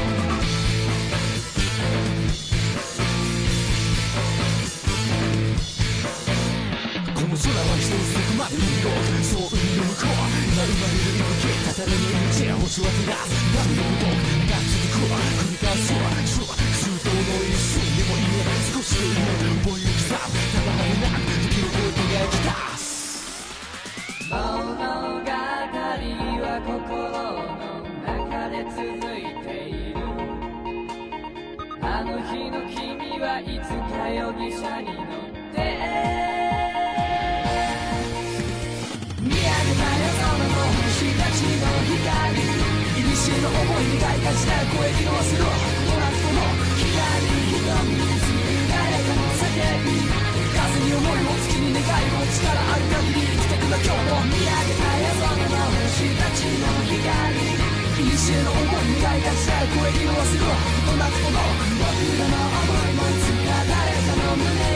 空は一つどこまで見ようそう海の向こう今生まれる息吹たたらぬ命星は照らす波のごとくが続く繰り返すは中道の一瞬でもいい少しでいい思いを刻むただなく時の声描き出す物語は心の中で続いているあの日の君はいつか容疑者にいにしえの思いにがいがちな声に乗せろこの後の光瞳につく誰かの叫び風に思いを月に願いを力ある限り生きてくの今日も見上げた夜空の星たちの光いにしえの思いにがいがちな声に乗せろこの後の僕らの思いもいつか誰かの胸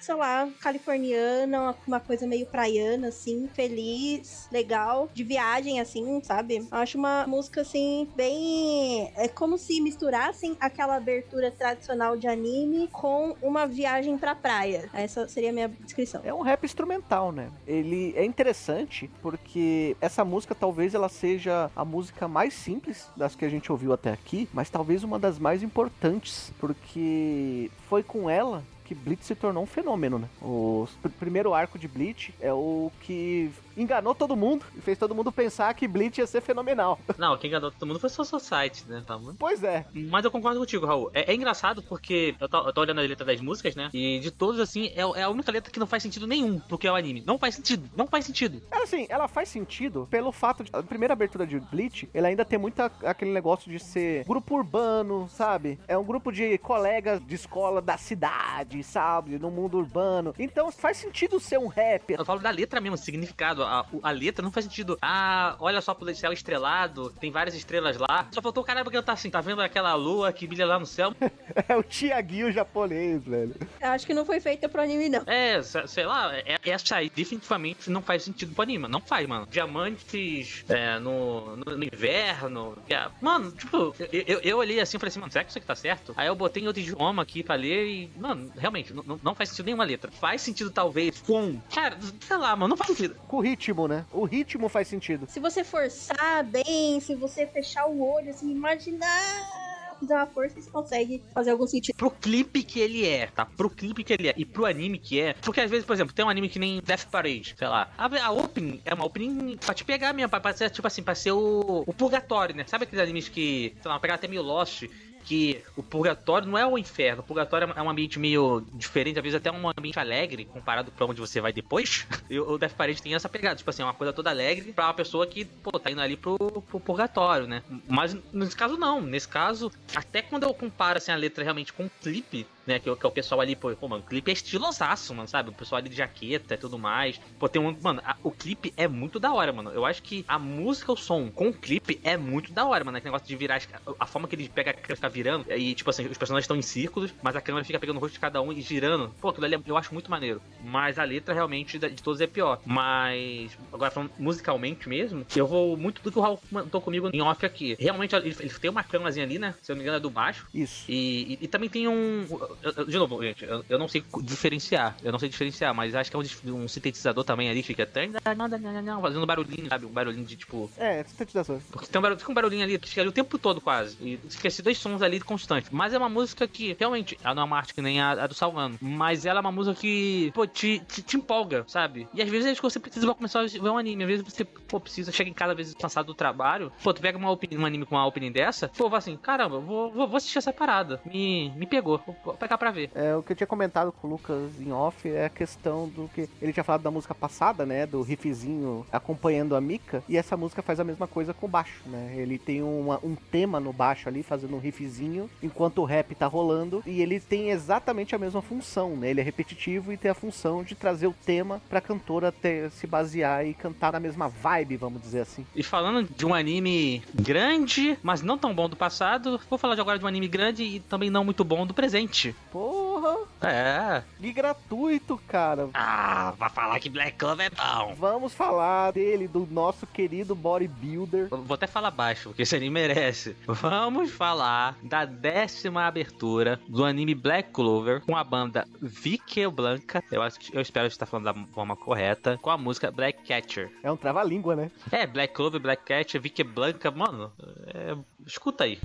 sei lá, californiana, uma, coisa meio praiana, assim, feliz, legal, de viagem, assim, sabe? Eu acho uma música, assim, bem. É como se misturassem aquela abertura tradicional de anime com uma viagem pra praia. Essa seria a minha descrição. É um rap instrumental, né? Ele é interessante porque essa música talvez ela seja a música mais simples das que a gente ouviu até aqui, mas talvez uma das mais importantes, porque foi com ela que Bleach se tornou um fenômeno, né? O pr- primeiro arco de Bleach é o que enganou todo mundo e fez todo mundo pensar que Bleach ia ser fenomenal. *laughs* Não, quem enganou todo mundo foi o Society, né? Tá muito Pois é. Mas eu concordo contigo, Raul. É, é engraçado porque eu tô, eu tô olhando a letra das músicas, né? E de todas, assim, é, é a única letra que não faz sentido nenhum pro que é o anime. Não faz sentido, não faz sentido. Ela, assim, ela faz sentido pelo fato de. A primeira abertura de Bleach, ela ainda tem muito aquele negócio de ser grupo urbano, sabe? É um grupo de colegas de escola da cidade, sabe? No mundo urbano. Então faz sentido ser um rap. Eu falo da letra mesmo, significado. A, a letra não faz sentido. Ah, olha só pro céu estrelado, tem várias estrelas lá. Só faltou o cara porque tá assim, tá vendo aquela lua que brilha lá no céu? *laughs* É o Tiaguinho japonês, velho. Eu acho que não foi feita pro anime, não. É, se- sei lá, é- essa aí definitivamente não faz sentido pro anime. Não faz, mano. Diamantes é, no, no, no inverno. é, Mano, tipo, eu, eu, eu olhei assim e falei assim, mano, será que isso aqui tá certo? Aí eu botei em outro idioma aqui pra ler e, mano, realmente, não, não- não faz sentido nenhuma letra. Faz sentido, talvez, com. Cara, sei lá, mano, não faz sentido. Com o ritmo, né? O ritmo faz sentido. Se você forçar bem, se você fechar o olho, assim, imaginar, fizer uma força, você consegue fazer algum sentido. pro clipe que ele é, tá? Pro clipe que ele é e pro anime que é. Porque às vezes, por exemplo, tem um anime que nem Death Parade, sei lá. A, a opening é uma opening pra te pegar mesmo, pra, pra ser, tipo assim, pra ser o, o purgatório, né? Sabe aqueles animes que, sei lá, pegar até meio Lost, que o purgatório não é o inferno. O purgatório é um ambiente meio diferente, às vezes até um ambiente alegre comparado pra onde você vai depois. *laughs* E o Death Parade tem essa pegada, tipo assim, é uma coisa toda alegre pra uma pessoa que, pô, tá indo ali pro, pro purgatório, né? Mas nesse caso não. Nesse caso, até quando eu comparo assim, a letra realmente com o clipe, né? Que, é o- que é o pessoal ali, pô, pô, mano, o clipe é estilosaço, mano, sabe? O pessoal ali de jaqueta e tudo mais. Pô, tem um. Mano, a- o clipe é muito da hora, mano. Eu acho que a música, o som com o clipe é muito da hora, mano. Aquele negócio de virar. A, forma que ele pega a câmera fica virando. E, tipo assim, os personagens estão em círculos, mas a câmera fica pegando o rosto de cada um e girando. Pô, aquilo ali é- eu acho muito maneiro. Mas a letra realmente de, de todos é pior. Mas, agora falando musicalmente mesmo, eu vou muito do que o Raul mandou comigo em off aqui. Realmente, ele, ele tem uma câmerazinha ali, né? Se eu não me engano, é do baixo. Isso. E, e- e também tem um. Eu- De novo, gente, eu, eu não sei diferenciar. Eu não sei diferenciar, mas acho que é um, um sintetizador também ali, fica. Fazendo barulhinho, sabe? Um barulhinho de tipo. É, sintetização. Porque tem um barulho, fica um barulhinho ali que fica ali o tempo todo quase. E esses dois sons ali constantes. Mas é uma música que, realmente, ela não é uma arte que nem a, a do Salgano. Mas ela é uma música que, pô, te, te, te empolga, sabe? E às vezes é que você precisa começar a ver um anime. Às vezes você, pô, precisa, chega em casa, às vezes cansado do trabalho. Pô, tu pega uma opini- um anime com uma opening dessa, pô, vai assim, caramba, vou, vou, vou assistir essa parada. Me, me pegou. Pô, cá pra ver. É, o que eu tinha comentado com o Lucas em off é a questão do que ele tinha falado da música passada, né? Do riffzinho acompanhando a Mika. E essa música faz a mesma coisa com o baixo, né? Ele tem uma- um tema no baixo ali, fazendo um riffzinho, enquanto o rap tá rolando. E ele tem exatamente a mesma função, né? Ele é repetitivo e tem a função de trazer o tema pra cantora ter, se basear e cantar na mesma vibe, vamos dizer assim. E falando de um anime grande, mas não tão bom do passado, vou falar de agora de um anime grande e também não muito bom do presente. Porra! É. E gratuito, cara. Ah, vai falar que Black Clover é bom. Vamos falar dele, do nosso querido bodybuilder. Vou até falar baixo, porque esse anime merece. Vamos falar da décima abertura do anime Black Clover com a banda Vicky Blanca. Eu acho que eu espero estar falando da forma correta. Com a música Black Catcher. É um trava-língua, né? É, Black Clover, Black Catcher, Vicky Blanca, mano. é, escuta aí.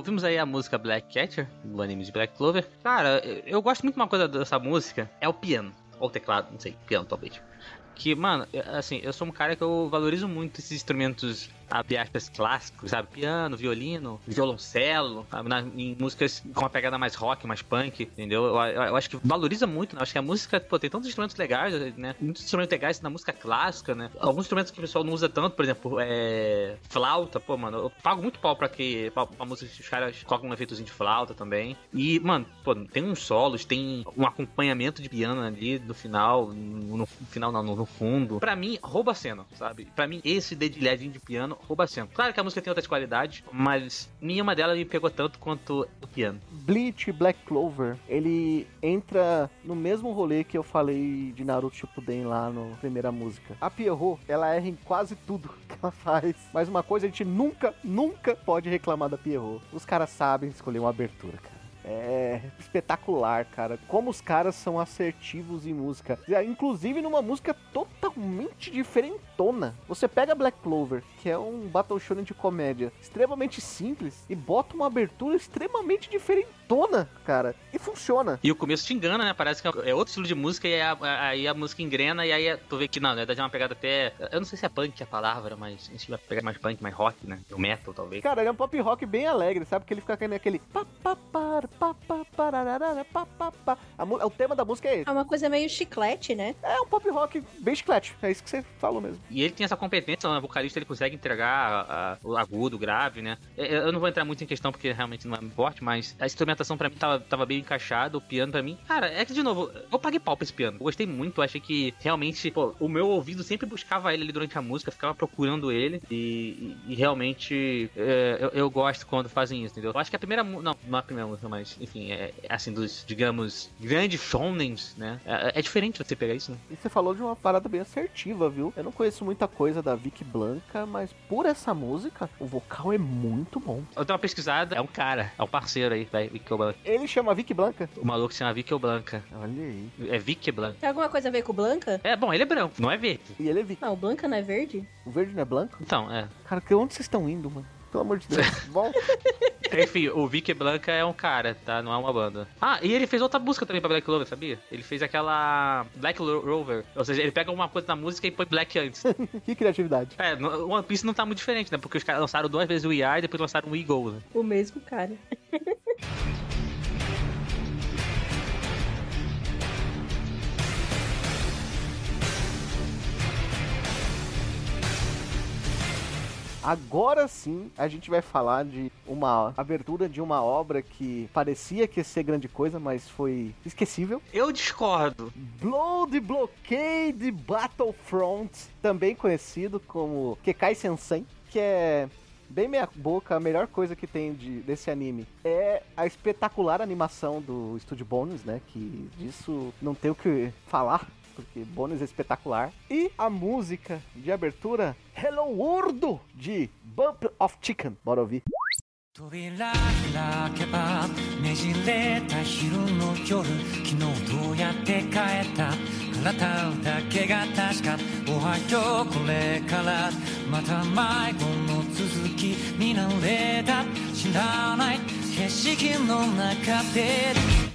Ouvimos aí a música Black Catcher, do anime de Black Clover. Cara, eu- gosto muito de uma coisa dessa música, é o piano. Ou o teclado, não sei, piano talvez. Que, mano, assim, eu sou um cara que eu valorizo muito esses instrumentos, abre aspas, clássicos, sabe? Piano, violino, violoncelo? Na- em músicas com uma pegada mais rock, mais punk, entendeu? Eu, eu- eu acho que valoriza muito, né? Eu acho que a música, pô, tem tantos instrumentos legais, né? Muitos instrumentos legais na música clássica, né? Alguns instrumentos que o pessoal não usa tanto, por exemplo, é. flauta, pô, mano, eu pago muito pau pra que. pra, pra música que os caras colocam um efeitozinho de flauta também. E, mano, pô, tem uns solos, tem um acompanhamento de piano ali no final, no, no final não, no, no fundo. Pra mim, rouba a cena, sabe? Pra mim, esse dedilhadinho de piano rouba a cena. Claro que a música tem outras qualidades, mas nenhuma delas me pegou tanto quanto o piano. Bleach Black Clover, ele entra no mesmo rolê que eu falei de Naruto Shippuden lá no primeira música. A Pierrot, ela erra em quase tudo *laughs* que ela faz. Mas uma coisa a gente nunca, nunca pode reclamar da Pierrot. Os caras sabem escolher uma abertura, cara. É espetacular, cara. Como os caras são assertivos em música. Inclusive numa música totalmente diferentona. Você pega Black Clover, que é um battle shonen de comédia extremamente simples, e bota uma abertura extremamente diferentona, cara. E funciona. E o começo te engana, né? Parece que é outro estilo de música e aí a, aí a música engrena e aí tu vê que não, na verdade é uma pegada até. Eu não sei se é punk a palavra, mas a gente vai pegar mais punk, mais rock, né? O metal, talvez. Cara, ele é um pop rock bem alegre, sabe? Porque ele fica aquele. pá, pá, pá, pá, pá, pararara, pá, pá, pá. A mu- O tema da música é esse. É uma coisa meio chiclete, né? É um pop rock bem chiclete. É isso que você falou mesmo. E ele tem essa competência, né? o vocalista ele consegue entregar a- a- o agudo, o grave, né? Eu- Eu não vou entrar muito em questão porque realmente não é forte, mas a instrumentação pra mim tava, tava bem encaixada, o piano pra mim. Cara, é que de novo, eu paguei pau pra esse piano. Eu gostei muito, eu achei que realmente, pô, o meu ouvido sempre buscava ele ali durante a música, ficava procurando ele e, e- e realmente é, eu, eu gosto quando fazem isso, entendeu? Eu acho que a primeira não, não a primeira música, mas enfim, é, é assim, dos, digamos, grandes shonens, né? É, é diferente você pegar isso, né? E você falou de uma parada bem assertiva, viu? Eu não conheço muita coisa da Vicky Blanca, mas por essa música, o vocal é muito bom. Eu dei uma pesquisada, é um cara, é um parceiro aí, vai, Vicky Blanca. Ele chama Vicky Blanca? O maluco se chama Vicky Blanca. Olha aí. É Vicky Blanca. Tem alguma coisa a ver com o Blanca? É, bom, ele é branco, não é verde. E ele é Vicky. Não, o Blanca não é verde? O verde não é branco? Então, é. Cara, que onde vocês estão indo, mano? Pelo amor de Deus. *laughs* Bom, Enfim, o Vicky Blanca é um cara, tá? Não é uma banda. Ah, e ele fez outra música também pra Black Clover, sabia? Ele fez aquela Black Ro- Rover. Ou seja, ele pega uma coisa da música e põe Black antes. *laughs* que criatividade. é, o One Piece não tá muito diferente, né? Porque os caras lançaram duas vezes o ER e depois lançaram o Eagle, né? O mesmo cara. *laughs* Agora sim, a gente vai falar de uma abertura de uma obra que parecia que ia ser grande coisa, mas foi esquecível. Eu discordo. Blood Blockade Battlefront, também conhecido como Kekai Sensen, que é bem meia boca, a melhor coisa que tem de, desse anime é a espetacular animação do Studio Bones, né? Que disso não tem o que falar Porque Bones é espetacular. E a música de abertura Hello World de Bump of Chicken. Bora ouvir. 扉開けばねじれた昼の夜昨日どうやって帰った体だけが確かおはようこれからまた迷子の続き見慣れた知らない景色の中で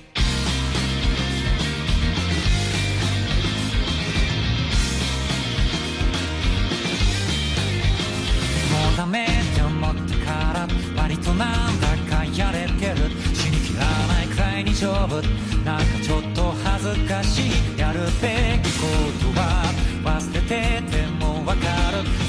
ダメって思ったから割となんだかやれてる死にきらないくらいに丈夫なんかちょっと恥ずかしいやるべきことは忘れててもわかる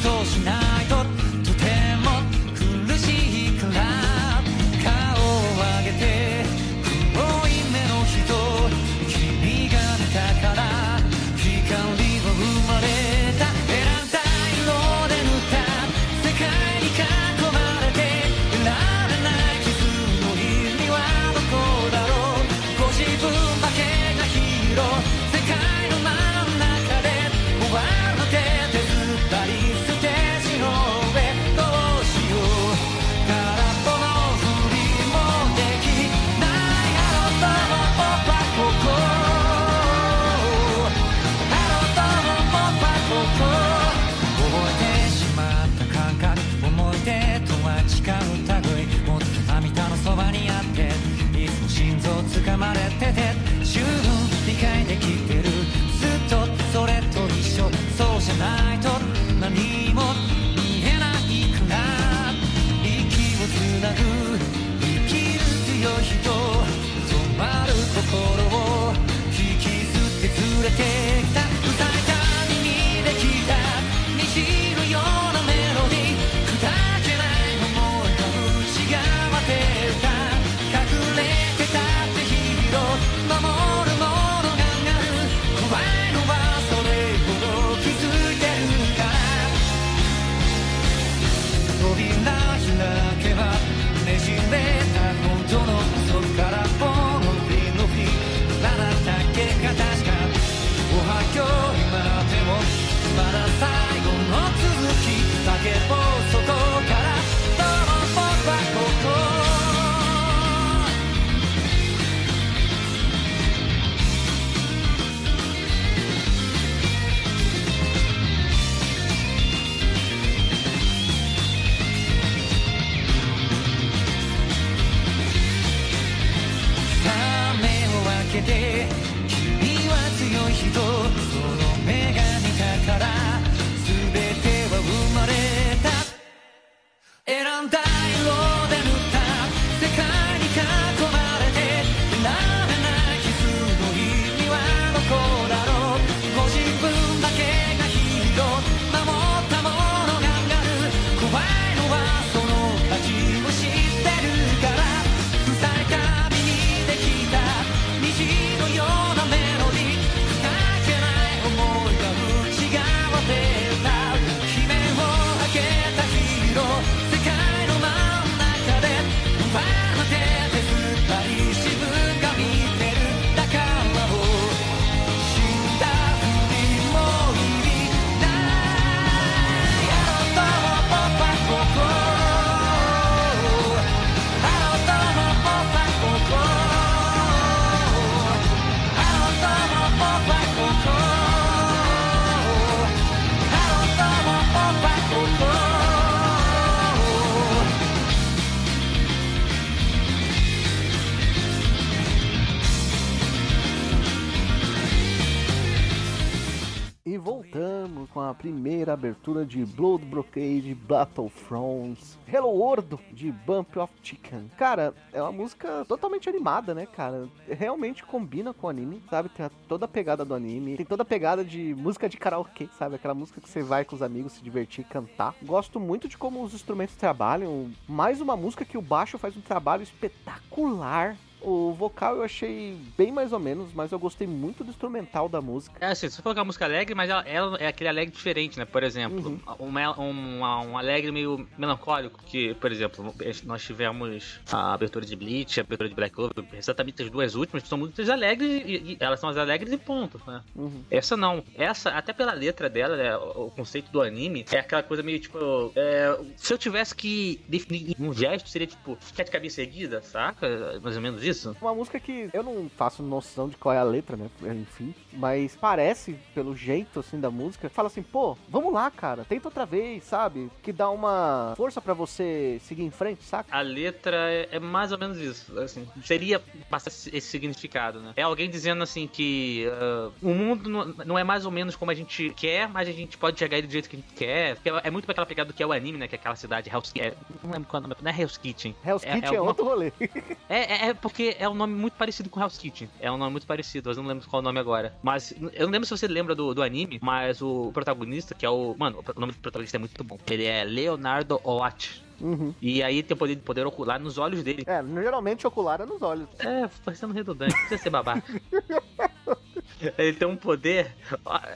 abertura de Blood Brocade Battlefronts Hello World de Bump of Chicken. Cara, é uma música totalmente animada, né, cara? Realmente combina com o anime, sabe? Tem toda a pegada do anime, tem toda a pegada de música de karaokê, sabe? Aquela música que você vai com os amigos se divertir e cantar. Gosto muito de como os instrumentos trabalham. Mais uma música que o baixo faz um trabalho espetacular o vocal eu achei bem mais ou menos, mas eu gostei muito do instrumental da música. É assim, se você for uma música alegre, mas ela, ela é aquele alegre diferente, né? Por exemplo, um, um, um alegre meio melancólico, que, por exemplo, nós tivemos a abertura de Bleach, a abertura de Black Clover, exatamente as duas últimas, que são muito alegres, e, e elas são as alegres e ponto, né? Uhum. Essa não. Essa, até pela letra dela, né, o, o conceito do anime, é aquela coisa meio tipo. É, se eu tivesse que definir um gesto, seria tipo, de cabeça erguida, saca? Mais ou menos isso. Uma música que eu não faço noção de qual é a letra, né? Enfim, mas parece, pelo jeito assim da música, fala assim, pô, vamos lá, cara, tenta outra vez, sabe? Que dá uma força para você seguir em frente, saca? A letra é, é, mais ou menos isso, assim, seria passar esse significado, né? É alguém dizendo assim que uh, o mundo não, é mais ou menos como a gente quer, mas a gente pode chegar ele do jeito que a gente quer. É muito pra aquela pegada do que é o anime, né? Que é aquela cidade Hell's Kitchen. É, não lembro qual é o nome, não é Hell's Kitchen. Hell's é, Kitchen é, é outro rolê. *laughs* é, é, porque é um nome muito parecido com Hell's Kitchen. É um nome muito parecido, mas não lembro qual é o nome agora. Mas eu não lembro se você lembra do, do anime, mas o protagonista, que é o. Mano, o nome do protagonista é muito bom. Ele é Leonardo Oat. Uhum. E aí tem poder, poder ocular nos olhos dele. É, geralmente ocular é nos olhos. É, parecendo redundante, não precisa ser babaca. *laughs* Ele tem um poder.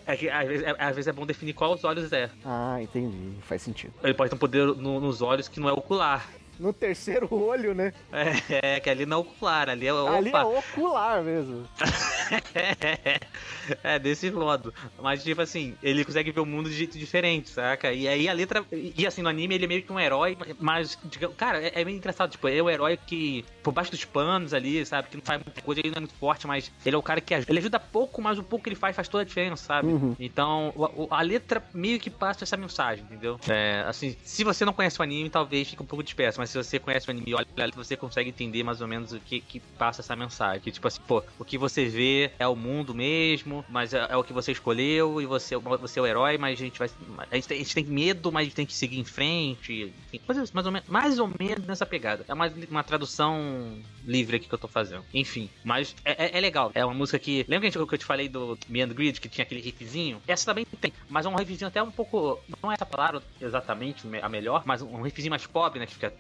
É que, às, vezes, às vezes é bom definir qual os olhos é. Ah, entendi. Faz sentido. Ele pode ter um poder no, nos olhos que não é ocular. No terceiro olho, né? É, é que ali não é ocular, ali é opa. Ali é ocular mesmo. *laughs* é, desse modo. Mas, tipo assim, ele consegue ver o mundo de jeito diferente, saca? E aí a letra. E assim, no anime ele é meio que um herói, mas, digamos, cara, é, é meio engraçado. Tipo, ele é o herói que, por baixo dos panos ali, sabe? Que não faz muita coisa, ele não é muito forte, mas ele é o cara que ajuda. Ele ajuda pouco, mas o pouco que ele faz faz toda a diferença, sabe? Uhum. Então, a, a letra meio que passa essa mensagem, entendeu? É, assim, se você não conhece o anime, talvez fique um pouco disperso, mas se você conhece o anime olha, você consegue entender mais ou menos o que, que passa essa mensagem. Que, tipo assim, pô, o que você vê é o mundo mesmo, mas é, é o que você escolheu e você, você é o herói, mas a gente vai. A gente, tem, a gente tem medo, mas a gente tem que seguir em frente. Enfim, mais, ou menos, mais ou menos nessa pegada. É mais uma tradução livre aqui que eu tô fazendo. Enfim, mas é, é, é legal. É uma música que. Lembra que eu, que eu te falei do Me and Grid, que tinha aquele riffzinho? Essa também tem, mas é um riffzinho até um pouco. Não é essa palavra exatamente a melhor, mas um riffzinho mais pop, né? Que fica.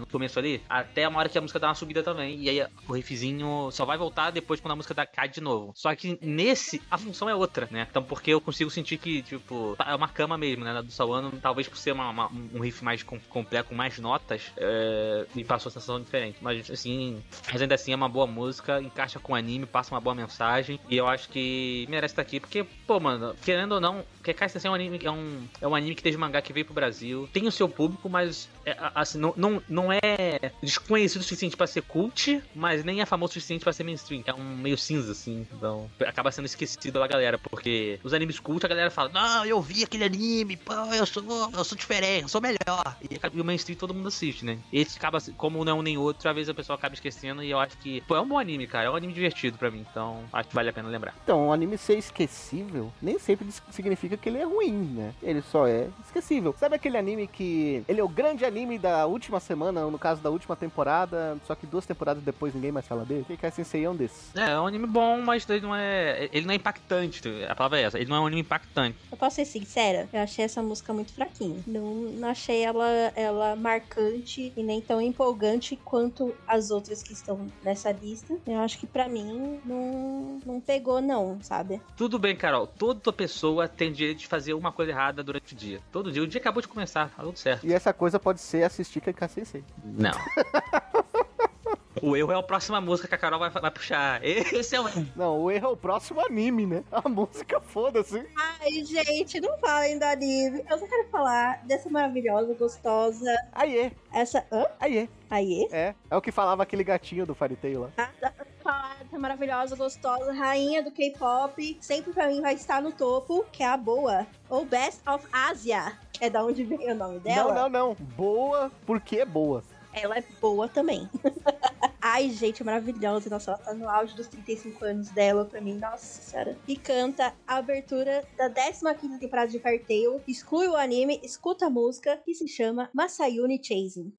No começo ali. Até uma hora que a música dá uma subida também. E aí o riffzinho só vai voltar depois quando a música dá, cai de novo. Só que nesse, a função é outra, né? Então, porque eu consigo sentir que, tipo, é uma cama mesmo, né? Do Sawano, talvez por ser uma, uma, um riff mais com, completo, com mais notas, é, me passou a sensação diferente. Mas, assim, mas ainda assim é uma boa música, encaixa com o anime, passa uma boa mensagem. E eu acho que merece estar aqui, porque, pô, mano, querendo ou não, Kekai Sensei é um anime, é um, é um anime que teve mangá que veio pro Brasil, tem o seu público, mas, é, assim, não, não, não é desconhecido o suficiente para ser cult, mas nem é famoso o suficiente para ser mainstream. É um meio cinza, assim. Então, acaba sendo esquecido pela galera, porque os animes cult a galera fala: Não, eu vi aquele anime, pô, eu sou, eu sou diferente, eu sou melhor. E, o mainstream todo mundo assiste, né? Esse acaba, como não é um nem outro, às vezes a pessoa acaba esquecendo. E eu acho que, pô, é um bom anime, cara. É um anime divertido para mim. Então, acho que vale a pena lembrar. Então, o anime ser esquecível nem sempre significa que ele é ruim, né? Ele só é esquecível. Sabe aquele anime que ele é o grande anime da última semana, ou no caso da última temporada, só que duas temporadas depois ninguém mais fala dele? Kekai Sensei é um desses. É, é um anime bom, mas ele não é. Ele não é impactante. A palavra é essa. Ele não é um anime impactante. Eu posso ser sincera? Eu achei essa música muito fraquinha. Não, não achei ela, ela marcante e nem tão empolgante quanto as outras que estão nessa lista. Eu acho que para mim não, não pegou, não, sabe? Tudo bem, Carol. Toda pessoa tem direito de fazer uma coisa errada durante o dia. Todo dia. O dia acabou de começar, tá tudo certo. E essa coisa pode ser assistir Kekai Sensei. Não. O erro é a próxima música que a Carol vai, vai puxar. Esse é o erro. Não, o erro é o próximo anime, né? A música, foda-se. Ai, gente, não falem do anime. Eu só quero falar dessa maravilhosa, gostosa. Aiê, Essa. Hã? aiê. Aí? É, é o que falava aquele gatinho do Fariteio lá. Ah, dá pra falar dessa maravilhosa, gostosa, rainha do K-pop. Sempre pra mim vai estar no topo, que é a boa. Ou Best of Asia. É da onde vem o nome dela? Não, não, não. Boa porque é boa. Ela é boa também. *laughs* Ai, gente, é maravilhosa. Nossa, ela tá no auge dos 35 anos dela pra mim. Nossa senhora. E canta a abertura da 15 temporada de Fairy Tail. Exclui o anime, escuta a música que se chama Masayune Chasing.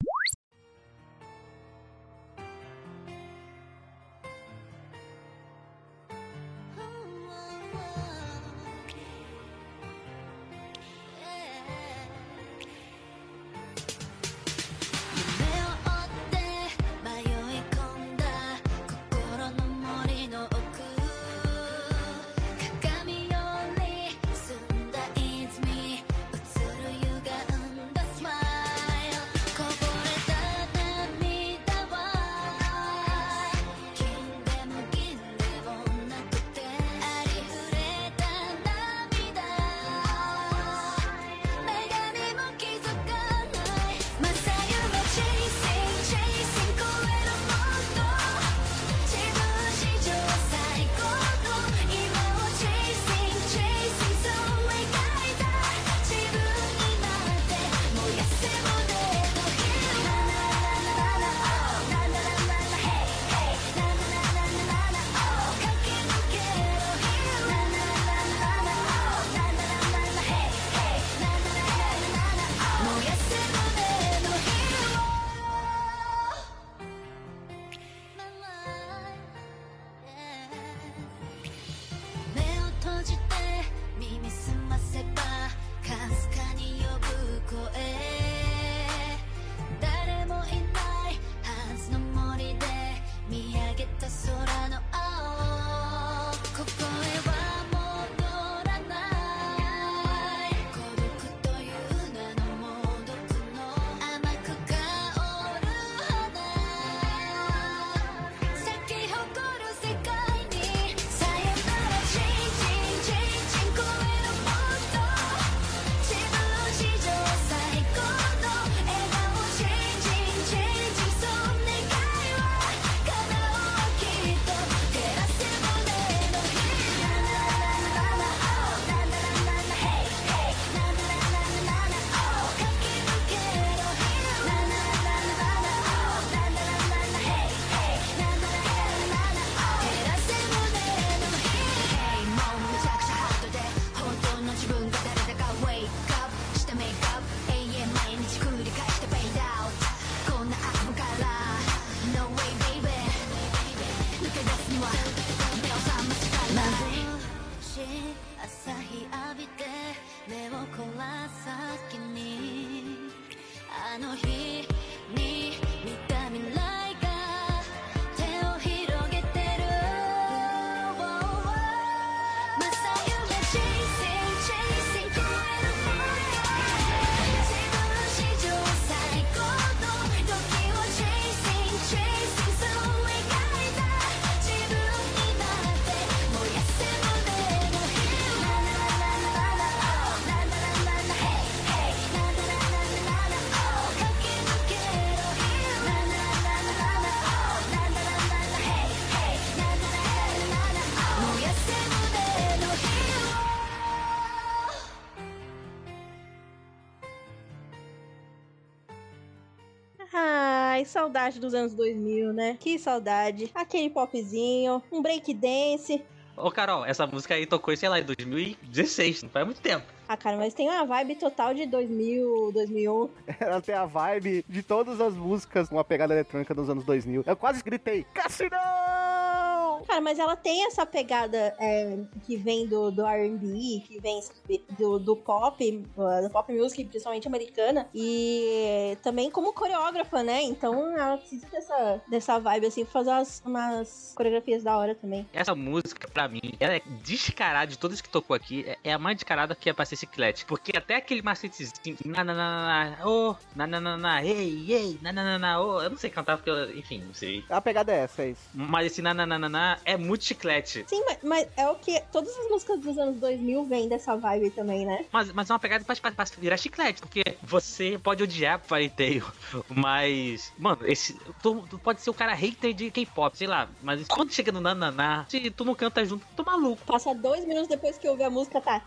saudade dos anos 2000, né? Que saudade. Aquele popzinho, um break dance. Ô, Carol, essa música aí tocou, sei lá, em 2016, não faz muito tempo. Ah, cara, mas tem uma vibe total de 2000, 2001. *laughs* Ela tem a vibe de todas as músicas com a pegada eletrônica dos anos 2000. Eu quase gritei, Cassino! Cara, mas ela tem essa pegada é, que vem do, do RB, que vem do, do pop, do pop music, principalmente americana, e também como coreógrafa, né? Então ela precisa dessa, dessa vibe, assim, pra fazer umas, umas coreografias da hora também. Essa música, pra mim, ela é descarada de todas que tocou aqui, é a mais descarada que é pra ser chiclete. Porque até aquele macetezinho, nananana, oh, nananana, ei, ei, na oh, eu não sei cantar porque, eu, enfim, não sei. A pegada é essa, é isso. Mas esse nananana é muito chiclete. Sim, mas, mas, é o que. Todas as músicas dos anos 2000 vêm dessa vibe também, né? Mas, mas é uma pegada que faz virar chiclete, porque você pode odiar Fairy Tail, mas. Mano, esse. Tu, tu, pode ser o cara hater de K-pop, sei lá, mas quando chega no Nananá, se tu não canta junto, tu tá maluco. Passa dois minutos depois que ouve a música, tá.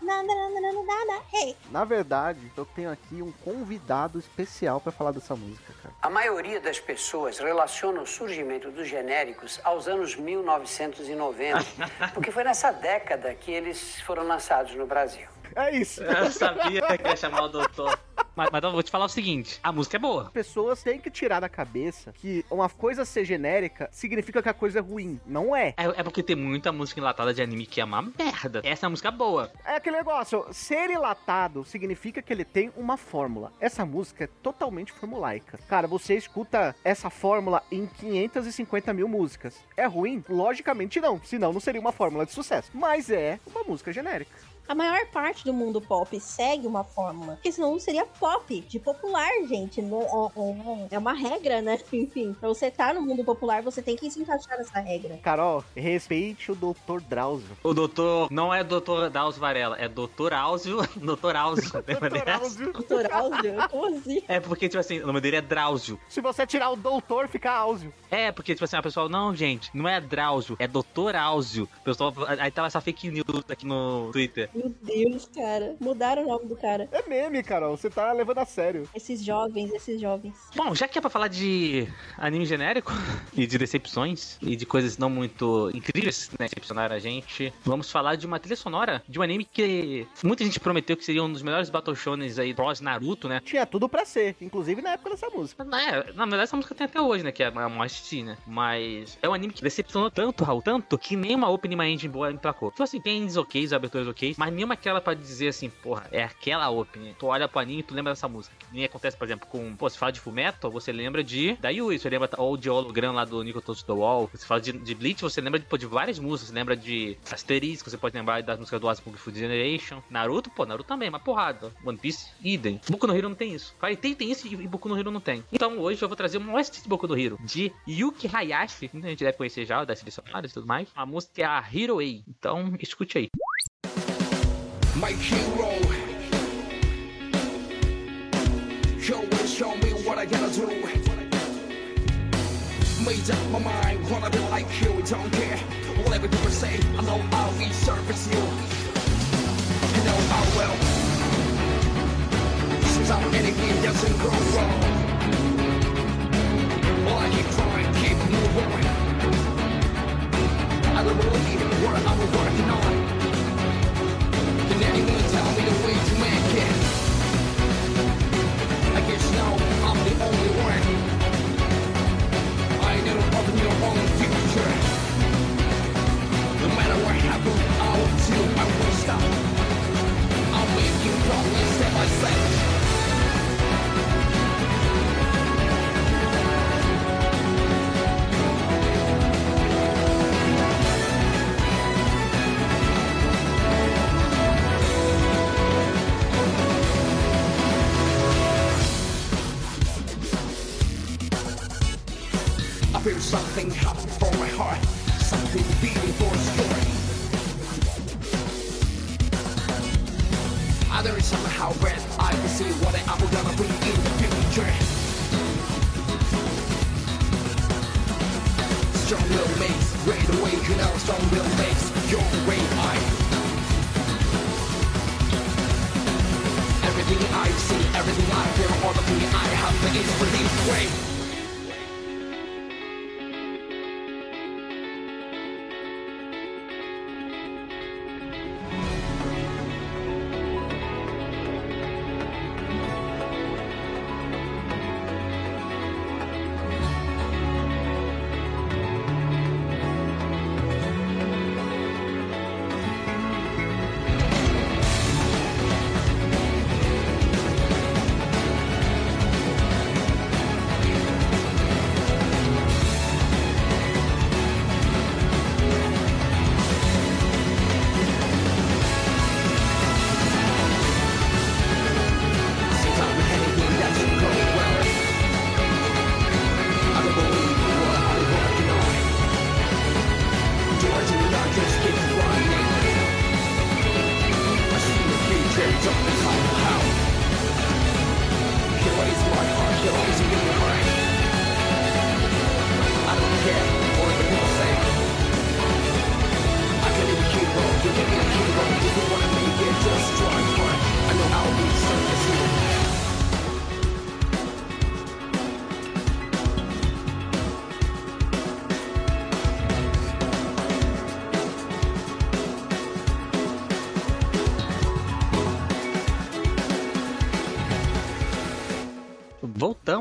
Hey. Na verdade, eu tenho aqui um convidado especial para falar dessa música, cara. A maioria das pessoas relaciona o surgimento dos genéricos aos anos 1900. 1990, porque foi nessa década que eles foram lançados no Brasil. É isso. Eu sabia que ia chamar o doutor. Mas, mas eu vou te falar o seguinte: a música é boa. Pessoas têm que tirar da cabeça que uma coisa ser genérica significa que a coisa é ruim. Não é. É, é porque tem muita música enlatada de anime que é uma merda. Essa é uma música boa. É aquele negócio, ser enlatado significa que ele tem uma fórmula. Essa música é totalmente formulaica. Cara, você escuta essa fórmula em 550 mil músicas. É ruim? Logicamente não, senão não seria uma fórmula de sucesso. Mas é uma música genérica. A maior parte do mundo pop segue uma fórmula. Porque senão não seria pop, de popular, gente. Não- é- é- É uma regra, né? *laughs* Enfim, pra você estar no mundo popular, você tem que se encaixar nessa regra. Carol, respeite o Dr. Drauzio. O doutor não é doutor Drauzio Varela, é doutor Áuzio. *laughs* Doutor Áuzio. lembra dessa? Doutor Áudio, como assim? É porque, tipo assim, o nome dele é Drauzio. Se você tirar o doutor, fica Áuzio. É, porque, tipo assim, a pessoal, não, gente, não é Drauzio, é doutor Áuzio. O pessoal, aí tava essa fake news aqui no Twitter. Meu Deus, cara. Mudaram o nome do cara. É meme, Carol. Você tá levando a sério. Esses jovens, esses jovens. Bom, já que é pra falar de anime genérico *laughs* e de decepções e de coisas não muito incríveis, né, decepcionaram a gente, vamos falar de uma trilha sonora de um anime que muita gente prometeu que seria um dos melhores Battle Shonens aí pós Naruto, né? Tinha tudo pra ser, inclusive na época dessa música. É, na verdade essa música tem até hoje, né? Que é a Moist, né? Mas é um anime que decepcionou tanto, Raul, tanto, que nenhuma opening uma engine boa emplacou. Tipo assim, tem ends ok, aberturas ok, mas nenhuma aquela pra dizer assim, porra, é aquela opening. Tu olha pro anime e tu lembra dessa música. Nem acontece, por exemplo, com, pô, se fala de Fullmetal, você lembra de da Yui, você lembra ou de holograma lá do Nico Touch the Wall. Você fala de, de Bleach, você lembra de, pô, de várias músicas, você lembra de Asterisco, você pode lembrar das músicas do Aspen Food Generation. Naruto, pô, Naruto também, uma porrada. One Piece, idem. Boku no Hero não tem isso. Fire Tail tem isso e Boku no Hero não tem. Então hoje eu vou trazer uma OST de Boku no Hero, de Yuki Hayashi, muita gente deve conhecer já, das selecionadas e tudo mais. A música é a Hero A. Então, escute aí. My hero. You will show me what I gotta do. Made up my mind, wanna be like you, don't care. Whatever people say, I know I'll be service you. You know I will. Since I'm anything doesn't go wrong. Well, I keep trying, keep moving. I don't believe what I'm working on. Something happen from my heart, There is somehow when I can see what I'm gonna be in the future. Strong will makes great awaken now. Strong will makes your way I. Everything I see, everything I feel, all the thing I have is for this way.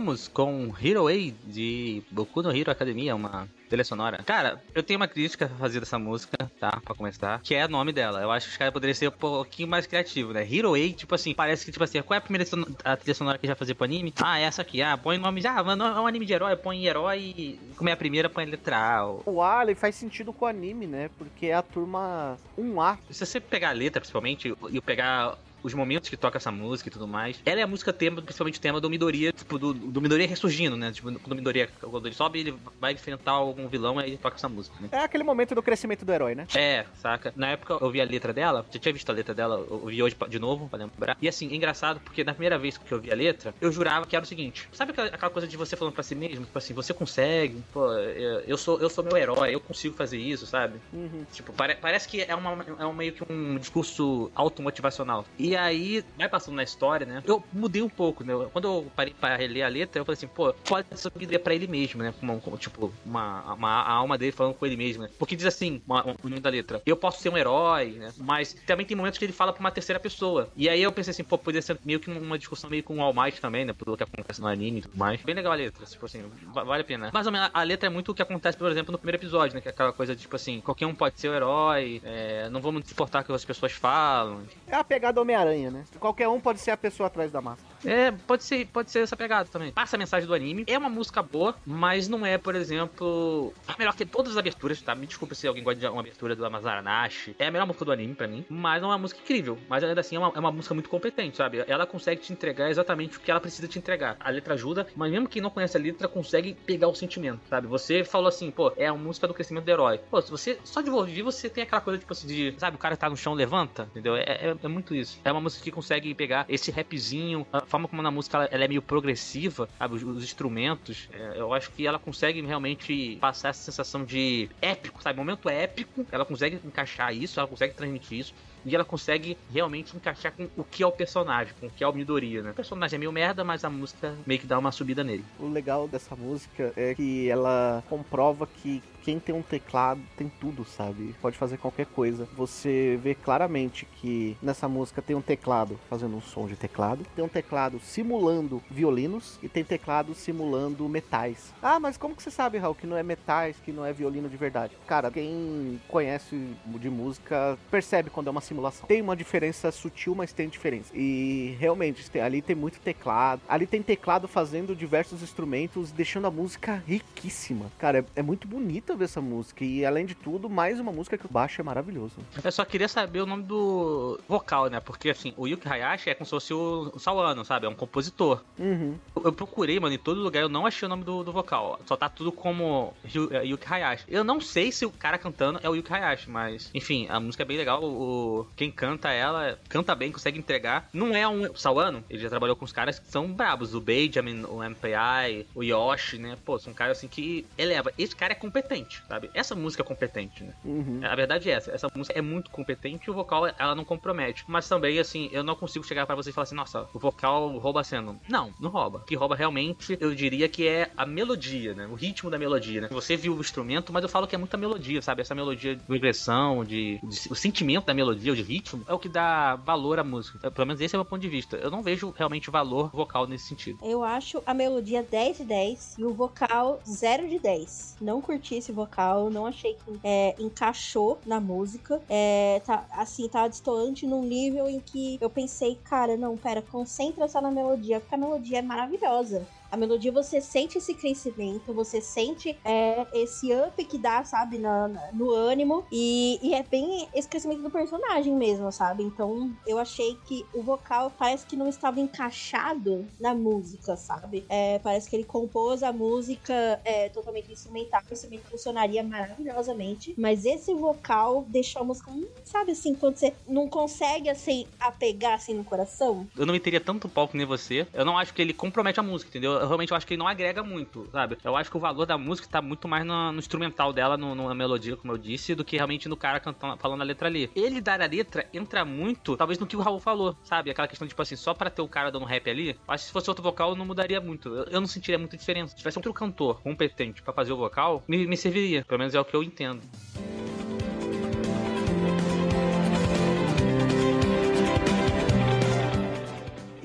Voltamos com Hero A de Boku no Hero Academia, uma trilha sonora. Cara, eu tenho uma crítica a fazer dessa música, tá? Pra começar. Que é o nome dela. Eu acho que os caras poderiam ser um pouquinho mais criativos, né? Hero A, tipo assim, parece que, tipo assim, qual é a primeira son- a trilha sonora que já fazia pro anime? Ah, essa aqui. Ah, põe o nome. Ah, mano, é um anime de herói, põe herói. Como é a primeira, põe letra A. ou- O A ele faz sentido com o anime, né? Porque é a turma 1A. Se você pegar a letra, principalmente, e pegar os momentos que toca essa música e tudo mais, ela é a música tema, principalmente o tema do Midoriya, tipo, do, do Midoriya ressurgindo, né? Tipo, quando o Midoriya, quando ele sobe, ele vai enfrentar algum vilão, aí ele toca essa música, né? É aquele momento do crescimento do herói, né? É, saca? Na época eu vi a letra dela, já tinha visto a letra dela, eu vi hoje de novo, pra lembrar. E assim, é engraçado porque na primeira vez que eu vi a letra, eu jurava que era o seguinte: sabe aquela, aquela coisa de você falando pra si mesmo? Tipo assim, você consegue, pô, eu eu sou, eu sou meu herói, eu consigo fazer isso, sabe? Uhum. Tipo, pare- parece que é, uma, é um, meio que um discurso automotivacional. E aí, vai passando na história, né? Eu mudei um pouco, né? Quando eu parei pra reler a letra, eu falei assim, pô, pode ser que pra ele mesmo, né? Tipo, uma, uma a alma dele falando com ele mesmo, né? Porque diz assim, o nome da letra, eu posso ser um herói, né? Mas também tem momentos que ele fala pra uma terceira pessoa. E aí eu pensei assim, pô, poderia ser meio que uma discussão meio com o All Might também, né? Pelo que acontece no anime e tudo mais. Bem legal a letra, tipo assim, va- vale a pena. Mais ou menos, a letra é muito o que acontece, por exemplo, no primeiro episódio, né? Que é aquela coisa tipo assim, qualquer um pode ser o herói, é, não vamos importar o que as pessoas falam. É a pegada Homem-Aranha, né? Qualquer um pode ser a pessoa atrás da máscara. É, pode ser, pode ser essa pegada também. Passa a mensagem do anime. É uma música boa, mas não é, por exemplo, a melhor que todas as aberturas, tá? Me desculpa se alguém gosta de uma abertura do Amazaranashi. É a melhor música do anime pra mim, mas não é uma música incrível. Mas ainda assim é uma, é uma música muito competente, sabe? Ela consegue te entregar exatamente o que ela precisa te entregar. A letra ajuda, mas mesmo quem não conhece a letra consegue pegar o sentimento, sabe? Você falou assim, pô, é a música do crescimento do herói. Pô, se você só de ouvir, você tem aquela coisa tipo assim de, sabe, o cara tá no chão, levanta, entendeu? É, é, é muito isso. É uma música que consegue pegar esse rapzinho, a forma como na música ela, ela é meio progressiva, sabe? Os, os instrumentos, é, eu acho que ela consegue realmente passar essa sensação de épico, sabe? Momento épico, ela consegue encaixar isso, ela consegue transmitir isso. E ela consegue realmente encaixar com o que é o personagem, com o que é o Midoriya, né? O personagem é meio merda, mas a música meio que dá uma subida nele. O legal dessa música é que ela comprova que quem tem um teclado tem tudo, sabe? Pode fazer qualquer coisa. Você vê claramente que nessa música tem um teclado fazendo um som de teclado, tem um teclado simulando violinos e tem teclado simulando metais. Ah, mas como que você sabe, Raul, que não é metais, que não é violino de verdade? Cara, quem conhece de música percebe quando é uma simulação. Tem uma diferença sutil, mas tem diferença. E realmente, ali tem muito teclado. Ali tem teclado fazendo diversos instrumentos, deixando a música riquíssima. Cara, é, é muito bonita ver essa música. E além de tudo, mais uma música que o baixo é maravilhoso. Eu só queria saber o nome do vocal, né? Porque assim, o Yuki Hayashi é como se fosse o Sawano, sabe? É um compositor. Uhum. Eu, eu procurei, mano, em todo lugar, eu não achei o nome do, do vocal. Só tá tudo como é, Yuki Hayashi. Eu não sei se o cara cantando é o Yuki Hayashi, mas enfim, a música é bem legal. O, o- quem canta ela, canta bem, consegue entregar. Não é um. O Sawano, ele já trabalhou com os caras que são brabos. O Benjamin, o MPI, o Yoshi, né? Pô, são caras assim que eleva. Esse cara é competente, sabe? Essa música é competente, né? Uhum. A verdade é essa, essa música é muito competente e o vocal ela não compromete. Mas também, assim, eu não consigo chegar pra vocês e falar assim, nossa, o vocal rouba a cena. Não, não rouba. O que rouba realmente, eu diria que é a melodia, né? O ritmo da melodia, né? Você viu o instrumento, mas eu falo que é muita melodia, sabe? Essa melodia de regressão, de, de- o sentimento da melodia, o de ritmo, é o que dá valor à música. Pelo menos esse é o meu ponto de vista. Eu não vejo realmente valor vocal nesse sentido. Eu acho a melodia 10 de 10 e o vocal 0 de 10. Não curti esse vocal, não achei que é, encaixou na música. É, tá, assim, tá distoante num nível em que eu pensei, cara, não, pera, concentra só na melodia, porque a melodia é maravilhosa. A melodia você sente esse crescimento, você sente é, esse up que dá, sabe, na- na- no ânimo. E, e é bem esse crescimento do personagem mesmo, sabe? Então eu achei que o vocal parece que não estava encaixado na música, sabe? É, parece que ele compôs a música é, totalmente instrumental, o instrumento funcionaria maravilhosamente. Mas esse vocal deixou a música, hum, sabe assim, quando você não consegue assim apegar assim no coração? eu não meteria tanto que nem você. Eu não acho que ele compromete a música, entendeu? Eu realmente acho que ele não agrega muito, sabe? Eu acho que o valor da música tá muito mais no, no instrumental dela, no, na melodia, como eu disse, do que realmente no cara cantando, falando a letra ali. Ele dar a letra entra muito, talvez no que o Raul falou, sabe? Aquela questão, tipo assim, só pra ter o cara dando rap ali. Acho que se fosse outro vocal, não mudaria muito. Eu, eu não sentiria muita diferença. Se tivesse outro cantor competente pra fazer o vocal, me, me serviria. Pelo menos é o que eu entendo.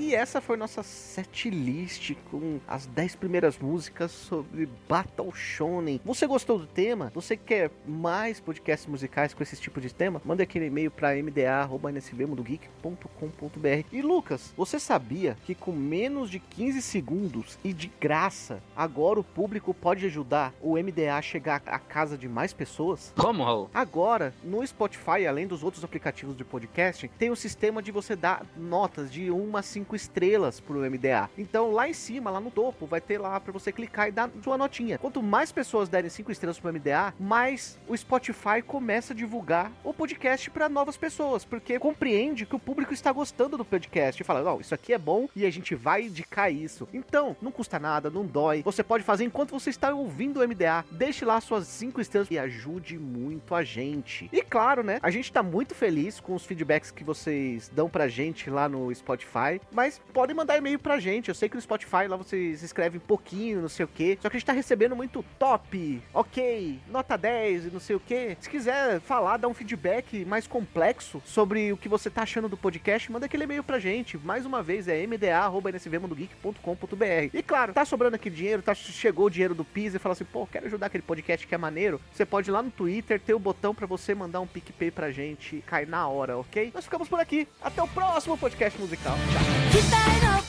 E essa foi nossa set list com as 10 primeiras músicas sobre Battle Shonen. Você gostou do tema? Você quer mais podcasts musicais com esse tipo de tema? Manda aquele e-mail para mda@nsvmundogeek.com.br. E Lucas, você sabia que com menos de 15 segundos e de graça, agora o público pode ajudar o MDA a chegar à casa de mais pessoas? Como, Raul? Agora, no Spotify, além dos outros aplicativos de podcast, tem um sistema de você dar notas de 1 a 5 estrelas pro MDA. Então, lá em cima, lá no topo, vai ter lá para você clicar e dar sua notinha. Quanto mais pessoas derem 5 estrelas pro MDA, mais o Spotify começa a divulgar o podcast para novas pessoas, porque compreende que o público está gostando do podcast e fala: "Não, isso aqui é bom e a gente vai indicar isso". Então, não custa nada, não dói. Você pode fazer enquanto você está ouvindo o MDA. Deixe lá suas 5 estrelas e ajude muito a gente. E claro, né? A gente tá muito feliz com os feedbacks que vocês dão pra gente lá no Spotify, mas podem mandar e-mail pra gente. Eu sei que no Spotify lá vocês escrevem pouquinho, não sei o que. Só que a gente tá recebendo muito top, ok, nota 10 e não sei o que. Se quiser falar, dar um feedback mais complexo sobre o que você tá achando do podcast, manda aquele e-mail pra gente. Mais uma vez é mda.nsvmundogeek.com.br. E claro, tá sobrando aqui dinheiro, tá, chegou o dinheiro do Pisa e fala assim, pô, quero ajudar aquele podcast que é maneiro. Você pode ir lá no Twitter, ter o botão pra você mandar um PicPay pra gente, cai na hora, ok? Nós ficamos por aqui. Até o próximo podcast musical. Tchau. 期待の